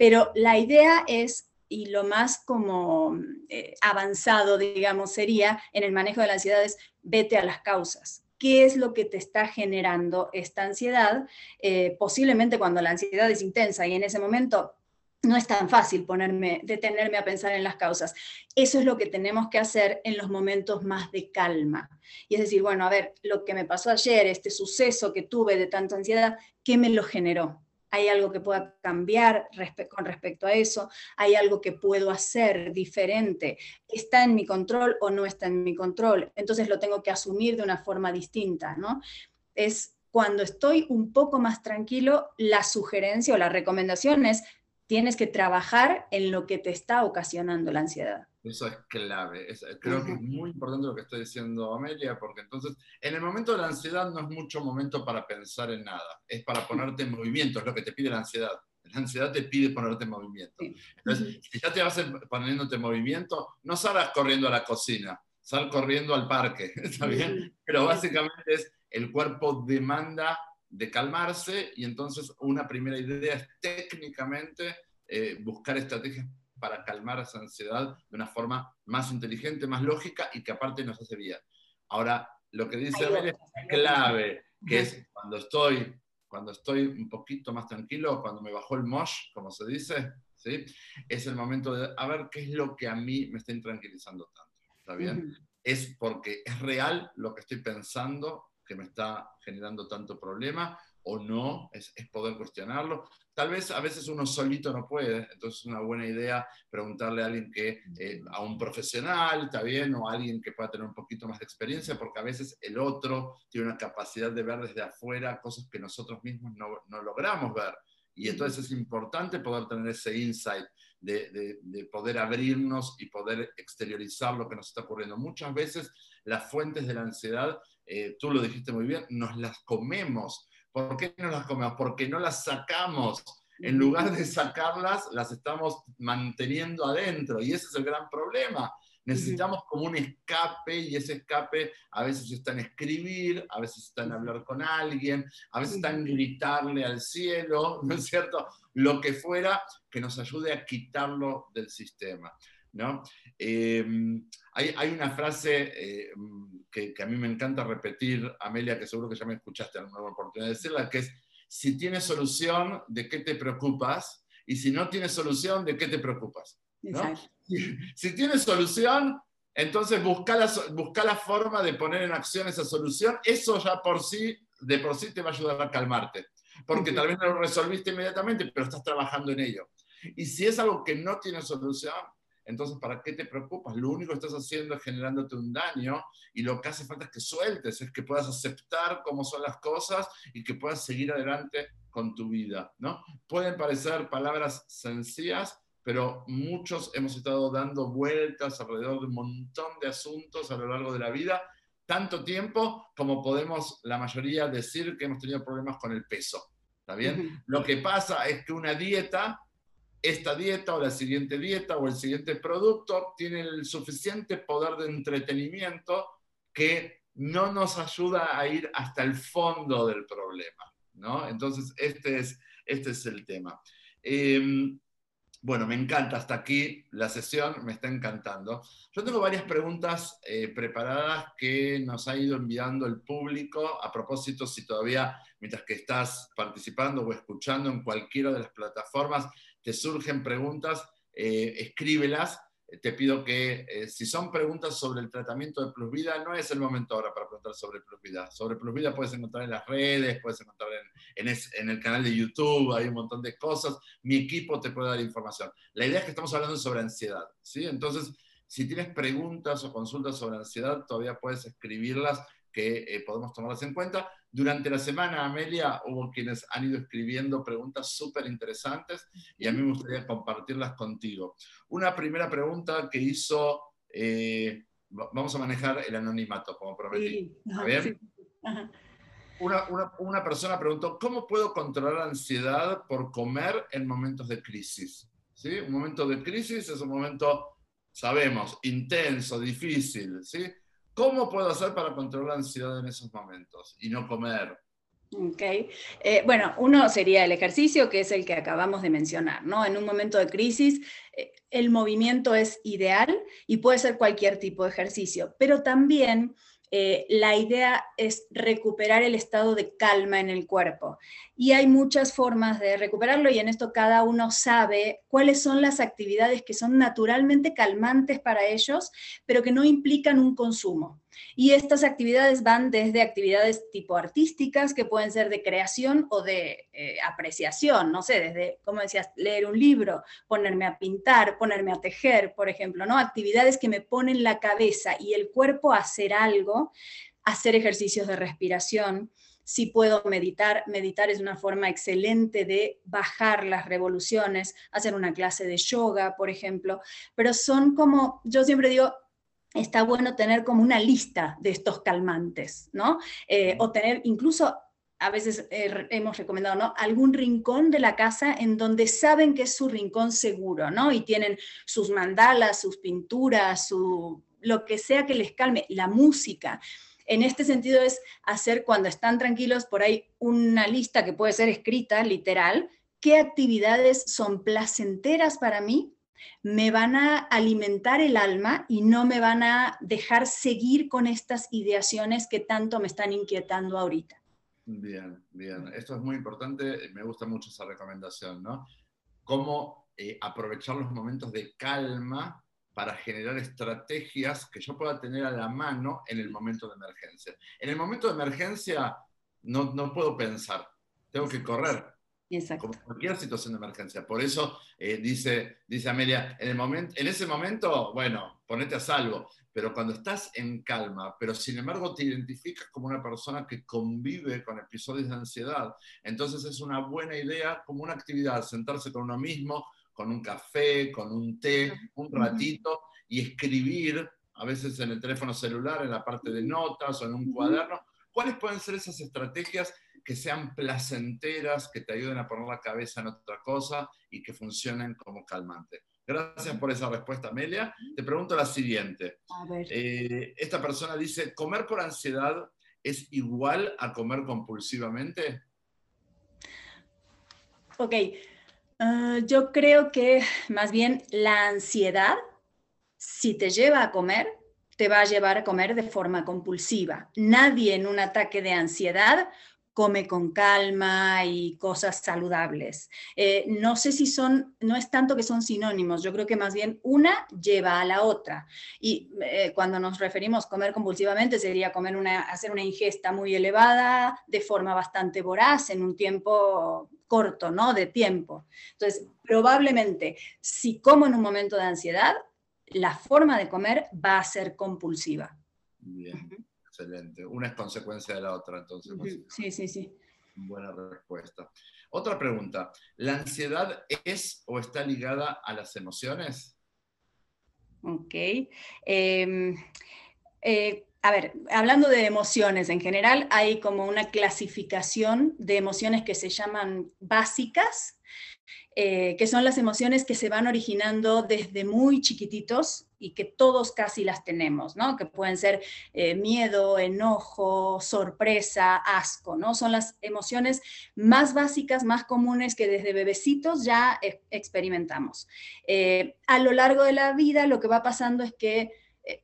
Pero la idea es y lo más como eh, avanzado, digamos, sería en el manejo de la ansiedad es vete a las causas. ¿Qué es lo que te está generando esta ansiedad? Eh, posiblemente cuando la ansiedad es intensa y en ese momento no es tan fácil ponerme, detenerme a pensar en las causas. Eso es lo que tenemos que hacer en los momentos más de calma. Y es decir, bueno, a ver, lo que me pasó ayer, este suceso que tuve de tanta ansiedad, ¿qué me lo generó? Hay algo que pueda cambiar con respecto a eso, hay algo que puedo hacer diferente, está en mi control o no está en mi control, entonces lo tengo que asumir de una forma distinta, ¿no? Es cuando estoy un poco más tranquilo, la sugerencia o la recomendación es, tienes que trabajar en lo que te está ocasionando la ansiedad. Eso es clave. creo que es muy importante lo que estoy diciendo Amelia, porque entonces en el momento de la ansiedad no es mucho momento para pensar en nada, es para ponerte en movimiento, es lo que te pide la ansiedad. La ansiedad te pide ponerte en movimiento. Entonces, si ya te vas poniéndote en movimiento, no salgas corriendo a la cocina, sal corriendo al parque, *laughs* ¿está bien? Pero básicamente es el cuerpo demanda de calmarse y entonces una primera idea es técnicamente eh, buscar estrategias para calmar esa ansiedad de una forma más inteligente, más lógica y que aparte nos hace bien. Ahora, lo que dice Amelia es clave, que es cuando estoy, cuando estoy un poquito más tranquilo, cuando me bajó el mosh, como se dice, ¿sí? es el momento de a ver qué es lo que a mí me está intranquilizando tanto. ¿Está bien? Es porque es real lo que estoy pensando que me está generando tanto problema o no, es, poder cuestionarlo. Tal vez a veces uno solito no puede, entonces es una buena idea preguntarle a alguien que, eh, a un profesional, está bien, o a alguien que pueda tener un poquito más de experiencia, porque a veces el otro tiene una capacidad de ver desde afuera cosas que nosotros mismos no, no logramos ver. Y entonces es importante poder tener ese insight de, de, poder abrirnos y poder exteriorizar lo que nos está ocurriendo. Muchas veces las fuentes de la ansiedad, eh, tú lo dijiste muy bien, nos las comemos ¿Por qué no las comemos? Porque no las sacamos. En lugar de sacarlas, las estamos manteniendo adentro. Y ese es el gran problema. Necesitamos como un escape y ese escape a veces está en escribir, a veces está en hablar con alguien, a veces está en gritarle al cielo, *laughs* ¿no es cierto? Lo que fuera que nos ayude a quitarlo del sistema. ¿No? Em, hay, una frase eh, que, a mí me encanta repetir, Amelia, que seguro que ya me escuchaste en alguna oportunidad de decirla, que es, si tienes solución, ¿de qué te preocupas? Y si no tienes solución, ¿de qué te preocupas? Si, tienes solución, entonces busca la, busca la forma de poner en acción esa solución. Eso ya por sí, de por sí te va a ayudar a calmarte. Porque tal vez no lo resolviste inmediatamente, pero estás trabajando en ello. Y si es algo que no tiene solución, entonces, ¿para qué te preocupas? Lo único que estás haciendo es generándote un daño y lo que hace falta es que sueltes, es que puedas aceptar cómo son las cosas y que puedas seguir adelante con tu vida, ¿no? Pueden parecer palabras sencillas, pero muchos hemos estado dando vueltas alrededor de un montón de asuntos a lo largo de la vida, tanto tiempo como podemos la mayoría decir que hemos tenido problemas con el peso. ¿Está bien? Lo que pasa es que una dieta esta dieta o la siguiente dieta o el siguiente producto tiene el suficiente poder de entretenimiento que no nos ayuda a ir hasta el fondo del problema, ¿no? Entonces, este es, este es el tema. Em, bueno, me encanta hasta aquí la sesión, me está encantando. Yo tengo varias preguntas eh, preparadas que nos ha ido enviando el público. A propósito, si todavía, mientras que estás participando o escuchando en cualquiera de las plataformas, te surgen preguntas, eh, escríbelas te pido que eh, si son preguntas sobre el tratamiento de plusvida, no es el momento ahora para preguntar sobre plusvida. Sobre plusvida puedes encontrar en las redes, puedes encontrar en, en, el canal de YouTube, hay un montón de cosas. Mi equipo te puede dar información. La idea es que estamos hablando sobre ansiedad, ¿sí? Entonces, si tienes preguntas o consultas sobre ansiedad, todavía puedes escribirlas que eh, podemos tomarlas en cuenta. Durante la semana, Amelia, hubo quienes han ido escribiendo preguntas súper interesantes y a mí me gustaría compartirlas contigo. Una primera pregunta que hizo, eh, vamos a manejar el anonimato, como prometí. Una, una, persona preguntó, ¿cómo puedo controlar la ansiedad por comer en momentos de crisis? ¿Sí? Un momento de crisis es un momento, sabemos, intenso, difícil, ¿sí? ¿Cómo puedo hacer para controlar la ansiedad en esos momentos y no comer? Eh, bueno, uno sería el ejercicio, que es el que acabamos de mencionar, ¿no? En un momento de crisis, eh, el movimiento es ideal y puede ser cualquier tipo de ejercicio, pero también eh, la idea es recuperar el estado de calma en el cuerpo. Y hay muchas formas de recuperarlo y en esto cada uno sabe cuáles son las actividades que son naturalmente calmantes para ellos, pero que no implican un consumo. Y estas actividades van desde actividades tipo artísticas, que pueden ser de creación o de eh, apreciación, no sé, desde, como decías, leer un libro, ponerme a pintar, ponerme a tejer, por ejemplo, ¿no? Actividades que me ponen la cabeza y el cuerpo a hacer algo, hacer ejercicios de respiración. Si puedo meditar, meditar es una forma excelente de bajar las revoluciones, hacer una clase de yoga, por ejemplo, pero son como, yo siempre digo, está bueno tener como una lista de estos calmantes, ¿no? Eh, o tener incluso, a veces eh, hemos recomendado, ¿no? Algún rincón de la casa en donde saben que es su rincón seguro, ¿no? Y tienen sus mandalas, sus pinturas, su, lo que sea que les calme, la música. En este sentido es hacer cuando están tranquilos por ahí una lista que puede ser escrita, literal, qué actividades son placenteras para mí me van a alimentar el alma y no me van a dejar seguir con estas ideaciones que tanto me están inquietando ahorita. Bien, bien. Esto es muy importante. Me gusta mucho esa recomendación, ¿no? Cómo eh, aprovechar los momentos de calma para generar estrategias que yo pueda tener a la mano en el momento de emergencia. En el momento de emergencia no, no puedo pensar, tengo que correr, como cualquier situación de emergencia. Por eso eh, dice, dice Amelia, en, el momento, en ese momento, bueno, ponete a salvo, pero cuando estás en calma, pero sin embargo te identificas como una persona que convive con episodios de ansiedad, entonces es una buena idea como una actividad, sentarse con uno mismo, con un café, con un té, un ratito y escribir, a veces en el teléfono celular, en la parte de notas o en un cuaderno, cuáles pueden ser esas estrategias que sean placenteras, que te ayuden a poner la cabeza en otra cosa y que funcionen como calmante. Gracias por esa respuesta, Amelia. Te pregunto la siguiente. Eh, esta persona dice, ¿comer por ansiedad es igual a comer compulsivamente? Ok, ah, yo creo que más bien la ansiedad, si te lleva a comer, te va a llevar a comer de forma compulsiva. Nadie en un ataque de ansiedad come con calma y cosas saludables. Eh, no sé si son, no es tanto que son sinónimos, yo creo que más bien una lleva a la otra. Y eh, cuando nos referimos a comer compulsivamente sería comer una, hacer una ingesta muy elevada de forma bastante voraz en un tiempo corto, ¿no? De tiempo. Entonces, probablemente si como en un momento de ansiedad, la forma de comer va a ser compulsiva. Bien. Excelente. Una es consecuencia de la otra, entonces. Sí, sí, sí. Buena respuesta. Otra pregunta. ¿La ansiedad es o está ligada a las emociones? Ok. Em, eh, a ver, hablando de emociones en general, hay como una clasificación de emociones que se llaman básicas, eh, que son las emociones que se van originando desde muy chiquititos y que todos casi las tenemos, ¿no? Que pueden ser eh, miedo, enojo, sorpresa, asco, ¿no? Son las emociones más básicas, más comunes que desde bebecitos ya experimentamos. Eh, a lo largo de la vida lo que va pasando es que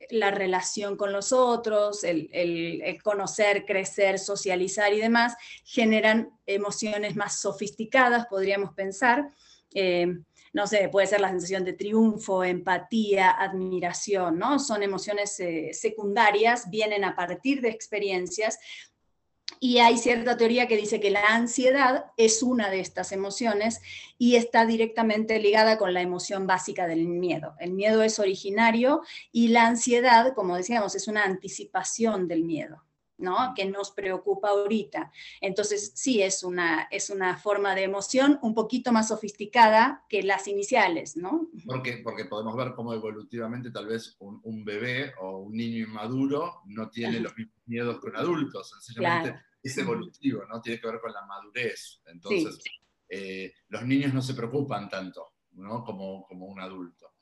la relación con los otros, el, conocer, crecer, socializar y demás, generan emociones más sofisticadas, podríamos pensar. Eh, no sé, puede ser la sensación de triunfo, empatía, admiración, ¿no? Son emociones eh, secundarias, vienen a partir de experiencias y hay cierta teoría que dice que la ansiedad es una de estas emociones y está directamente ligada con la emoción básica del miedo. El miedo es originario y la ansiedad, como decíamos, es una anticipación del miedo. ¿No? que nos preocupa ahorita. Entonces, sí, es una, es una forma de emoción un poquito más sofisticada que las iniciales, ¿no? Porque, porque podemos ver cómo evolutivamente tal vez un, bebé o un niño inmaduro no tiene los mismos miedos que un adulto, sencillamente es evolutivo, ¿no? Tiene que ver con la madurez. Entonces, eh, los niños no se preocupan tanto, ¿no? Como, como un adulto.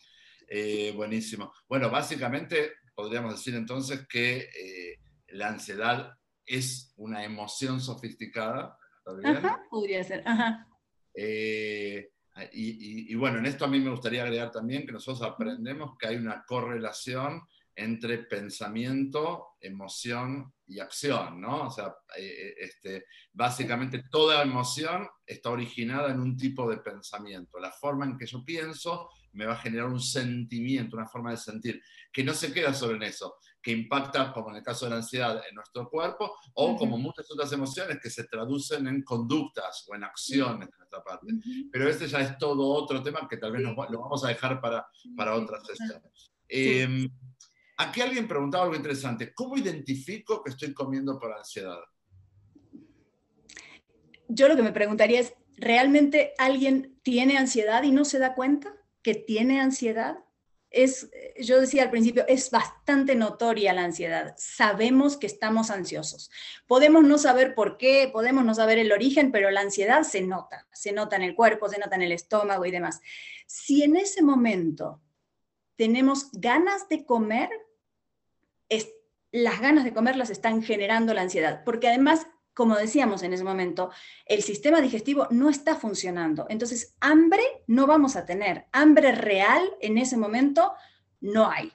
Eh, buenísimo. Bueno, básicamente podríamos decir entonces que eh, la ansiedad es una emoción sofisticada. Ajá, podría ser. Ajá. Y, y, bueno, en esto a mí me gustaría agregar también que nosotros aprendemos que hay una correlación entre pensamiento, emoción y acción, ¿no? O sea, eh, eh, este, básicamente toda emoción está originada en un tipo de pensamiento. La forma en que yo pienso me va a generar un sentimiento, una forma de sentir, que no se queda solo en eso, que impacta, como en el caso de la ansiedad, en nuestro cuerpo, o como muchas otras emociones que se traducen en conductas o en acciones de nuestra parte. Pero este ya es todo otro tema que tal vez lo vamos a dejar para, para otras sesiones. Em, Aquí alguien preguntaba algo interesante. ¿Cómo identifico que estoy comiendo por ansiedad? Yo lo que me preguntaría es, ¿realmente alguien tiene ansiedad y no se da cuenta que tiene ansiedad? Es, yo decía al principio, es bastante notoria la ansiedad. Sabemos que estamos ansiosos. Podemos no saber por qué, podemos no saber el origen, pero la ansiedad se nota, se nota en el cuerpo, se nota en el estómago y demás. Si en ese momento tenemos ganas de comer, las ganas de comer las están generando la ansiedad, porque además, como decíamos en ese momento, el sistema digestivo no está funcionando. Entonces, hambre no vamos a tener. Hambre real en ese momento no hay.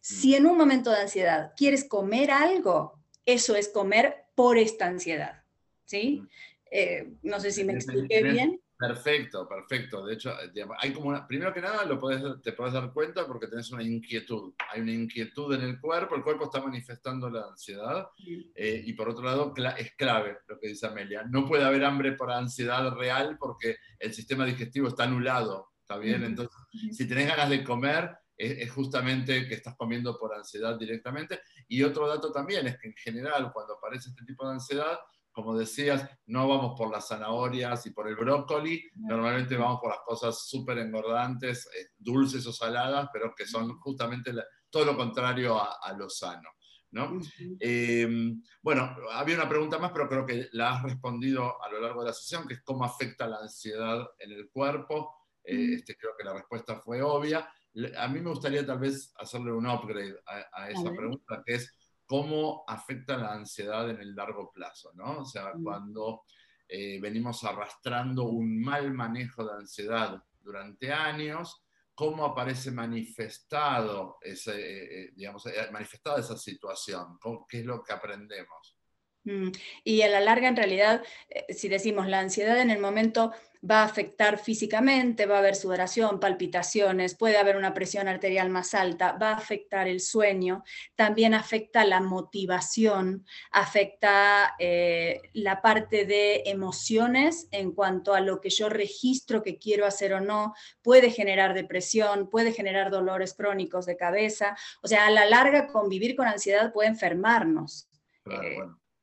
Si en un momento de ansiedad quieres comer algo, eso es comer por esta ansiedad. ¿Sí? Eh, no sé si me expliqué bien. Perfecto, perfecto. De hecho, hay como una, primero que nada lo puedes, te puedes dar cuenta porque tenés una inquietud. Hay una inquietud en el cuerpo, el cuerpo está manifestando la ansiedad. Eh, y por otro lado, es clave lo que dice Amelia. No puede haber hambre por ansiedad real porque el sistema digestivo está anulado. ¿Está bien? Entonces, si tenés ganas de comer, es, justamente que estás comiendo por ansiedad directamente. Y otro dato también es que en general, cuando aparece este tipo de ansiedad, como decías, no vamos por las zanahorias y por el brócoli, normalmente vamos por las cosas súper engordantes, eh, dulces o saladas, pero que son justamente todo lo contrario a, lo sano. ¿no? Em, bueno, había una pregunta más, pero creo que la has respondido a lo largo de la sesión, que es cómo afecta la ansiedad en el cuerpo. Eh, este, creo que la respuesta fue obvia. A mí me gustaría tal vez hacerle un upgrade a, esa pregunta, que es cómo afecta la ansiedad en el largo plazo, ¿no? O sea, mm. cuando eh, venimos arrastrando un mal manejo de ansiedad durante años, cómo aparece manifestado ese, eh, eh, digamos, manifestada esa situación, qué es lo que aprendemos. Mm, y a la larga, en realidad, si decimos la ansiedad en el momento va a afectar físicamente, va a haber sudoración, palpitaciones, puede haber una presión arterial más alta, va a afectar el sueño, también afecta la motivación, afecta eh, la parte de emociones en cuanto a lo que yo registro que quiero hacer o no, puede generar depresión, puede generar dolores crónicos de cabeza, o sea, a la larga convivir con ansiedad puede enfermarnos. Eh,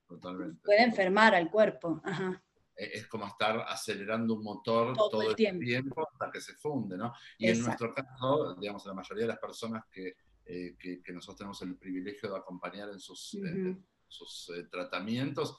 totalmente. Puede enfermar al cuerpo. Ajá. Eh, es como estar acelerando un motor todo, el tiempo. hasta que se funde, ¿no? Y en nuestro caso, digamos, la mayoría de las personas que, que, que, nosotros tenemos el privilegio de acompañar en sus, sus tratamientos,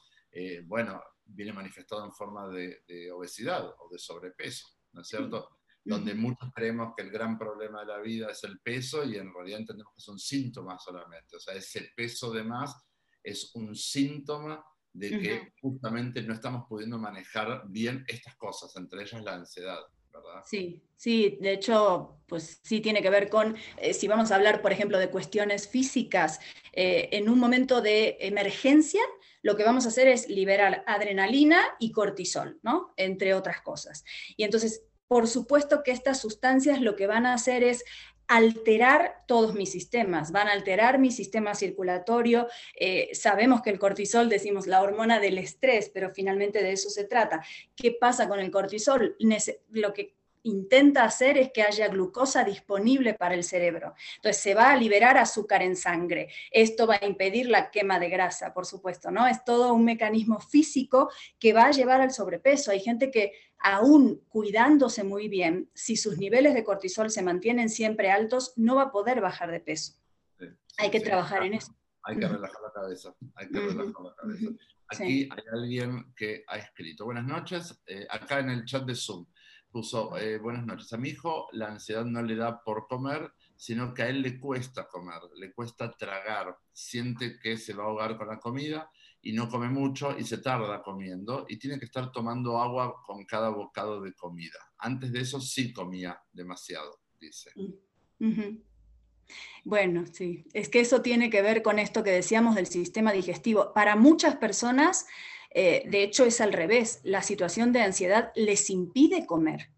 bueno, viene manifestado en forma de, de, obesidad o de sobrepeso, ¿no es cierto? donde muchos creemos que el gran problema de la vida es el peso y en realidad entendemos que son síntomas solamente. O sea, ese peso de más es un síntoma de que justamente no estamos pudiendo manejar bien estas cosas, entre ellas la ansiedad. ¿verdad? Sí, sí, de hecho, pues sí tiene que ver con, eh, si vamos a hablar, por ejemplo, de cuestiones físicas, eh, en un momento de emergencia, lo que vamos a hacer es liberar adrenalina y cortisol, ¿no? Entre otras cosas. Y entonces, por supuesto que estas sustancias lo que van a hacer es alterar todos mis sistemas, van a alterar mi sistema circulatorio. Eh, sabemos que el cortisol, decimos la hormona del estrés, pero finalmente de eso se trata. ¿Qué pasa con el cortisol? Lo que intenta hacer es que haya glucosa disponible para el cerebro. Entonces se va a liberar azúcar en sangre. Esto va a impedir la quema de grasa, por supuesto, ¿no? Es todo un mecanismo físico que va a llevar al sobrepeso. Hay gente que aún cuidándose muy bien, si sus niveles de cortisol se mantienen siempre altos, no va a poder bajar de peso. hay que trabajar en eso. Hay que relajar la cabeza. Hay que relajar la cabeza. Aquí hay alguien que ha escrito. Buenas noches. Eh, acá en el chat de Zoom puso, eh, buenas noches, a mi hijo la ansiedad no le da por comer, sino que a él le cuesta comer, le cuesta tragar, siente que se va a ahogar con la comida y no come mucho y se tarda comiendo y tiene que estar tomando agua con cada bocado de comida. Antes de eso sí comía demasiado, dice. Mm, bueno, sí, es que eso tiene que ver con esto que decíamos del sistema digestivo. Para muchas personas eh, de hecho, es al revés. La situación de ansiedad les impide comer.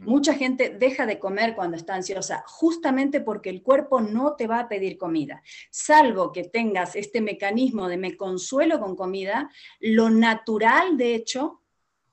Mm. Mucha gente deja de comer cuando está ansiosa justamente porque el cuerpo no te va a pedir comida. Salvo que tengas este mecanismo de me consuelo con comida, lo natural, de hecho,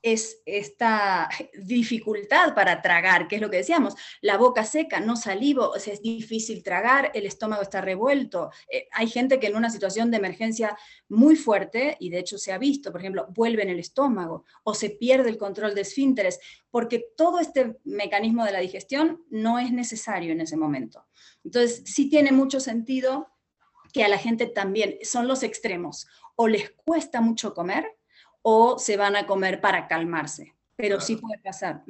es esta dificultad para tragar, que es lo que decíamos, la boca seca, no salivo, es difícil tragar, el estómago está revuelto. Eh, hay gente que en una situación de emergencia muy fuerte, y de hecho se ha visto, por ejemplo, vuelve en el estómago o se pierde el control de esfínteres, porque todo este mecanismo de la digestión no es necesario en ese momento. Entonces, sí tiene mucho sentido que a la gente también son los extremos, o les cuesta mucho comer, o se van a comer para calmarse, pero sí puede pasar.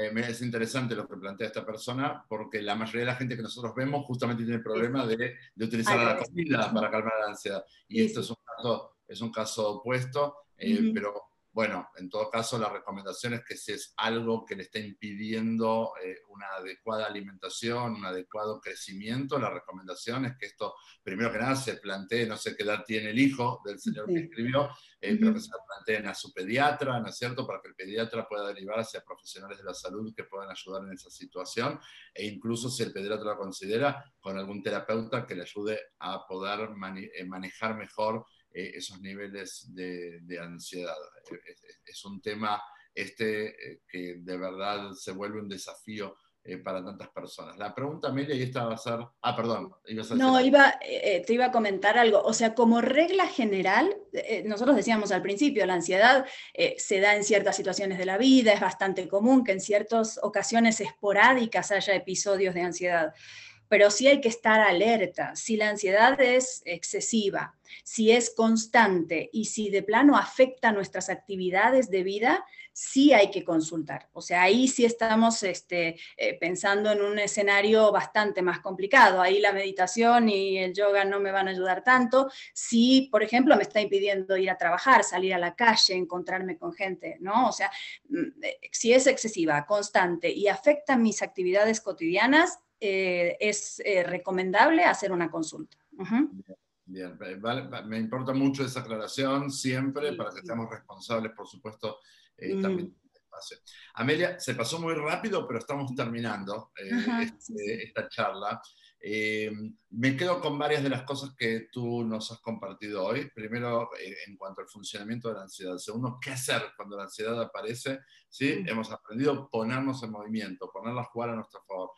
Eh, es interesante lo que plantea esta persona, porque la mayoría de la gente que nosotros vemos justamente tiene el problema de, de utilizar la comida para calmar la ansiedad. Y esto es un caso, es un caso opuesto, eh, pero bueno, en todo caso, la recomendación es que si es algo que le está impidiendo eh, una adecuada alimentación, un adecuado crecimiento, la recomendación es que esto, primero que nada, se plantee, no sé qué edad tiene el hijo del señor que escribió, eh, pero que se planteen a su pediatra, ¿no es cierto?, para que el pediatra pueda derivar hacia profesionales de la salud que puedan ayudar en esa situación, e incluso si el pediatra lo considera, con algún terapeuta que le ayude a poder eh, manejar mejor eh, esos niveles de, ansiedad. Es, un tema este, eh, que de verdad se vuelve un desafío eh, para tantas personas. La pregunta, Amelia, y esta va a ser... Ah, perdón. no, iba, te iba a comentar algo. O sea, como regla general, nosotros decíamos al principio, la ansiedad se da en ciertas situaciones de la vida, es bastante común que en ciertas ocasiones esporádicas haya episodios de ansiedad pero sí hay que estar alerta. Si la ansiedad es excesiva, si es constante y si de plano afecta nuestras actividades de vida, sí hay que consultar. O sea, ahí sí estamos este, eh, pensando en un escenario bastante más complicado. Ahí la meditación y el yoga no me van a ayudar tanto. Si, por ejemplo, me está impidiendo ir a trabajar, salir a la calle, encontrarme con gente, ¿no? O sea, mm, eh, si es excesiva, constante y afecta mis actividades cotidianas, eh, es eh, recomendable hacer una consulta. Bien, me importa mucho esa aclaración siempre para que seamos responsables, por supuesto, eh, mm. también espacio. Amelia, se pasó muy rápido, pero estamos terminando este, esta charla. me quedo con varias de las cosas que tú nos has compartido hoy. Primero, en cuanto al funcionamiento de la ansiedad. Segundo, qué hacer cuando la ansiedad aparece. ¿sí? Mm. Hemos aprendido a ponernos en movimiento, ponerla a jugar a nuestro favor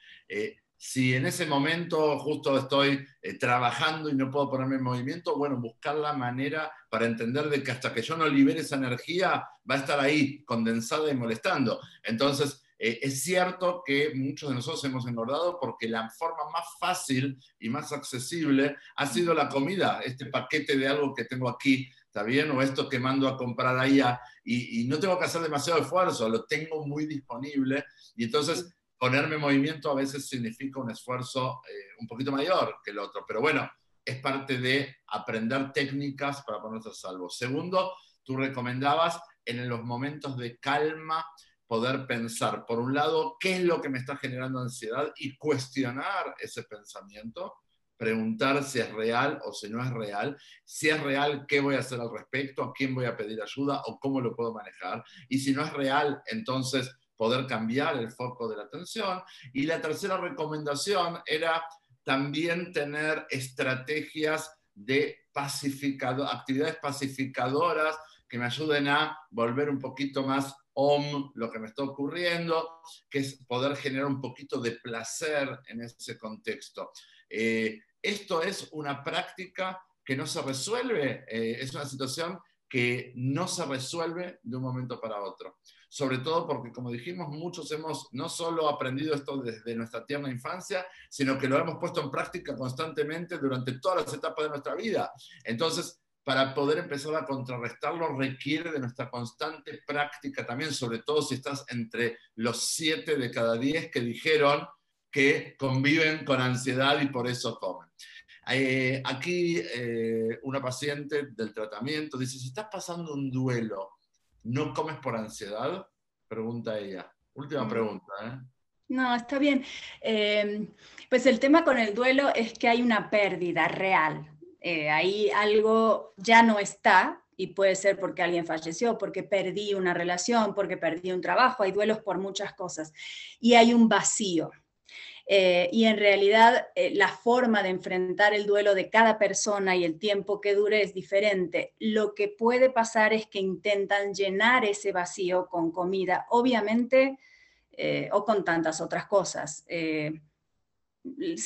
si en ese momento justo estoy eh, trabajando y no puedo ponerme en movimiento, bueno, buscar la manera para entender de que hasta que yo no libere esa energía va a estar ahí condensada y molestando. Entonces, eh, es cierto que muchos de nosotros hemos engordado porque la forma más fácil y más accesible ha sido la comida, este paquete de algo que tengo aquí, ¿está bien? O esto que mando a comprar allá, y, no tengo que hacer demasiado esfuerzo, lo tengo muy disponible, y entonces ponerme en movimiento a veces significa un esfuerzo eh, un poquito mayor que el otro, pero bueno, es parte de aprender técnicas para ponerse a salvo. Segundo, tú recomendabas en los momentos de calma, poder pensar, por un lado, qué es lo que me está generando ansiedad y cuestionar ese pensamiento, preguntar si es real o si no es real, si es real, qué voy a hacer al respecto, a quién voy a pedir ayuda o cómo lo puedo manejar, y si no es real, entonces poder cambiar el foco de la atención. Y la tercera recomendación era también tener estrategias de pacificado, actividades pacificadoras que me ayuden a volver un poquito más om lo que me está ocurriendo, que es poder generar un poquito de placer en ese contexto. Eh, esto es una práctica que no se resuelve, eh, es una situación que no se resuelve de un momento para otro. Sobre todo porque, como dijimos, muchos hemos no solo aprendido esto desde nuestra tierna infancia, sino que lo hemos puesto en práctica constantemente durante todas las etapas de nuestra vida. Entonces, para poder empezar a contrarrestarlo requiere de nuestra constante práctica también, sobre todo si estás entre los siete de cada diez que dijeron que conviven con ansiedad y por eso comen. Eh, aquí eh, una paciente del tratamiento dice, si estás pasando un duelo, ¿no comes por ansiedad? Pregunta ella. Última mm. pregunta. ¿eh? No, está bien. pues el tema con el duelo es que hay una pérdida real, eh, ahí algo ya no está y puede ser porque alguien falleció, porque perdí una relación, porque perdí un trabajo, hay duelos por muchas cosas y hay un vacío. Eh, y en realidad eh, la forma de enfrentar el duelo de cada persona y el tiempo que dure es diferente. Lo que puede pasar es que intentan llenar ese vacío con comida, obviamente, o con tantas otras cosas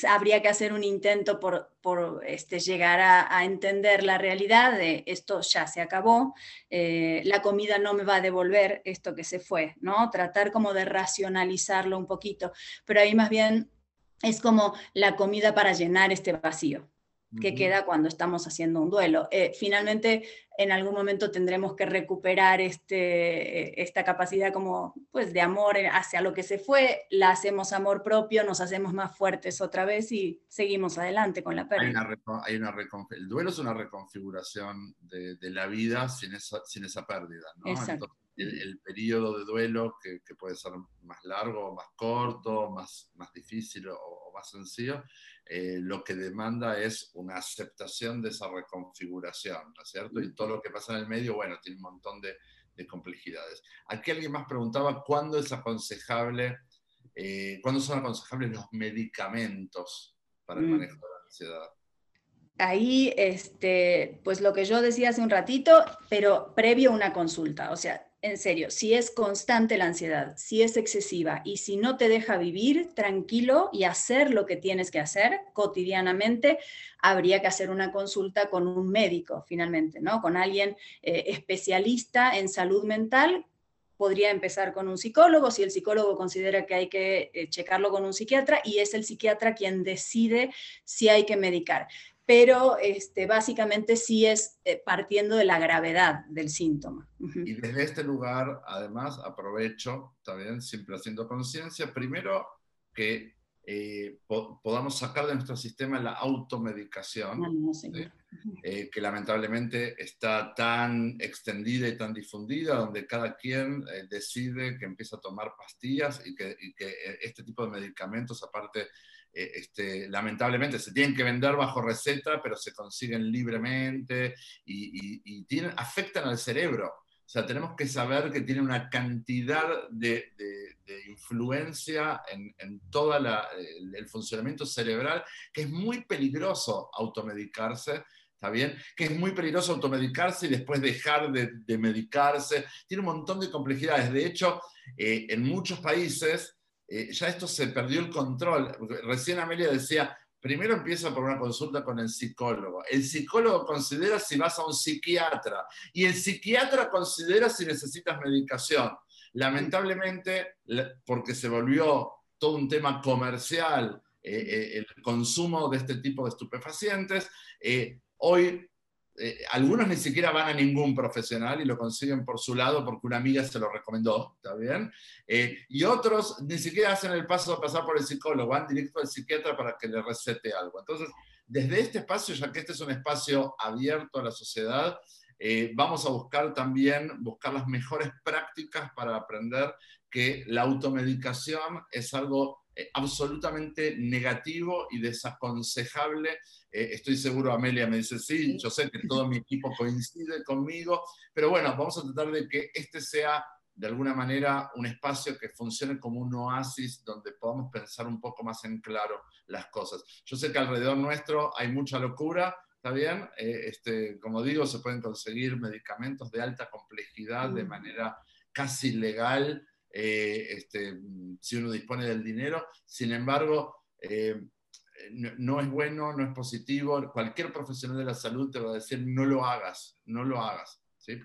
habría que hacer un intento por, este, llegar a, entender la realidad de esto ya se acabó, eh, la comida no me va a devolver esto que se fue, ¿no? Tratar como de racionalizarlo un poquito, pero ahí más bien es como la comida para llenar este vacío que queda cuando estamos haciendo un duelo. Eh, finalmente, en algún momento tendremos que recuperar este, esta capacidad como pues, de amor hacia lo que se fue, la hacemos amor propio, nos hacemos más fuertes otra vez y seguimos adelante con la pérdida. Hay una, el duelo es una reconfiguración de, la vida sin esa, sin esa pérdida. ¿no? El, periodo de duelo, que, puede ser más largo o más corto, más, más difícil o, más sencillo, eh, lo que demanda es una aceptación de esa reconfiguración, ¿no es cierto? Y todo lo que pasa en el medio, bueno, tiene un montón de, complejidades. Aquí alguien más preguntaba cuándo es aconsejable, eh, cuándo son aconsejables los medicamentos para el mm. manejo de la ansiedad ahí, este, pues lo que yo decía hace un ratito, pero previo a una consulta. O sea, en serio, si es constante la ansiedad, si es excesiva y si no te deja vivir tranquilo y hacer lo que tienes que hacer cotidianamente, habría que hacer una consulta con un médico finalmente, ¿no? Con alguien eh, especialista en salud mental. Podría empezar con un psicólogo si el psicólogo considera que hay que eh, checarlo con un psiquiatra y es el psiquiatra quien decide si hay que medicar pero este, básicamente sí es eh, partiendo de la gravedad del síntoma. Y desde este lugar, además, aprovecho también, siempre haciendo conciencia, primero que eh, podamos sacar de nuestro sistema la automedicación, ah, eh, que lamentablemente está tan extendida y tan difundida, donde cada quien decide que empieza a tomar pastillas y que, y que este tipo de medicamentos, aparte, eh, este, lamentablemente se tienen que vender bajo receta, pero se consiguen libremente y, tienen, afectan al cerebro. O sea, tenemos que saber que tiene una cantidad de, influencia en, en todo el, funcionamiento cerebral que es muy peligroso automedicarse, ¿está bien? Que es muy peligroso automedicarse y después dejar de, medicarse. Tiene un montón de complejidades. De hecho, eh, en muchos países eh, ya esto se perdió el control. Recién Amelia decía, primero empieza por una consulta con el psicólogo. El psicólogo considera si vas a un psiquiatra y el psiquiatra considera si necesitas medicación. Lamentablemente, porque se volvió todo un tema comercial eh, eh, el consumo de este tipo de estupefacientes, hoy algunos ni siquiera van a ningún profesional y lo consiguen por su lado porque una amiga se lo recomendó, ¿está bien? y otros ni siquiera hacen el paso de pasar por el psicólogo, van directo al psiquiatra para que le recete algo. Entonces, desde este espacio, ya que este es un espacio abierto a la sociedad, vamos a buscar también, buscar las mejores prácticas para aprender que la automedicación es algo eh, absolutamente negativo y desaconsejable. Eh, estoy seguro, Amelia me dice, sí, yo sé que *laughs* todo mi equipo coincide conmigo, pero bueno, vamos a tratar de que este sea de alguna manera un espacio que funcione como un oasis donde podamos pensar un poco más en claro las cosas. Yo sé que alrededor nuestro hay mucha locura, ¿está bien? Eh, este, como digo, se pueden conseguir medicamentos de alta complejidad de manera casi legal eh, este, si uno dispone del dinero. Sin embargo, eh, no, es bueno, no es positivo. Cualquier profesional de la salud te va a decir, no lo hagas, no lo hagas. ¿sí?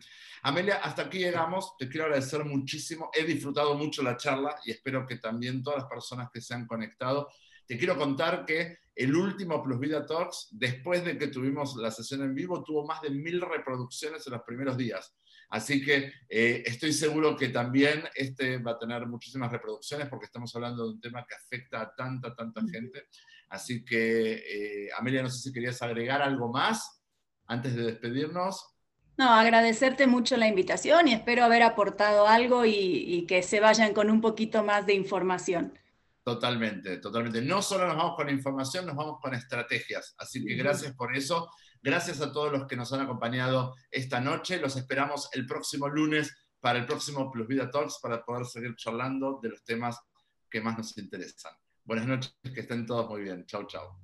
Amelia, hasta aquí llegamos. Te quiero agradecer muchísimo. He disfrutado mucho la charla y espero que también todas las personas que se han conectado. Te quiero contar que el último Plus Vida Talks, después de que tuvimos la sesión en vivo, tuvo más de mil reproducciones en los primeros días. Así que eh, estoy seguro que también este va a tener muchísimas reproducciones porque estamos hablando de un tema que afecta a tanta, tanta gente. Así que, eh, Amelia, no sé si querías agregar algo más antes de despedirnos. No, agradecerte mucho la invitación y espero haber aportado algo y, y que se vayan con un poquito más de información. Totalmente, totalmente. No solo nos vamos con información, nos vamos con estrategias. Así que gracias por eso. Gracias a todos los que nos han acompañado esta noche. Los esperamos el próximo lunes para el próximo Plus Vida Talks para poder seguir charlando de los temas que más nos interesan. Buenas noches, que estén todos muy bien. Chau, chau.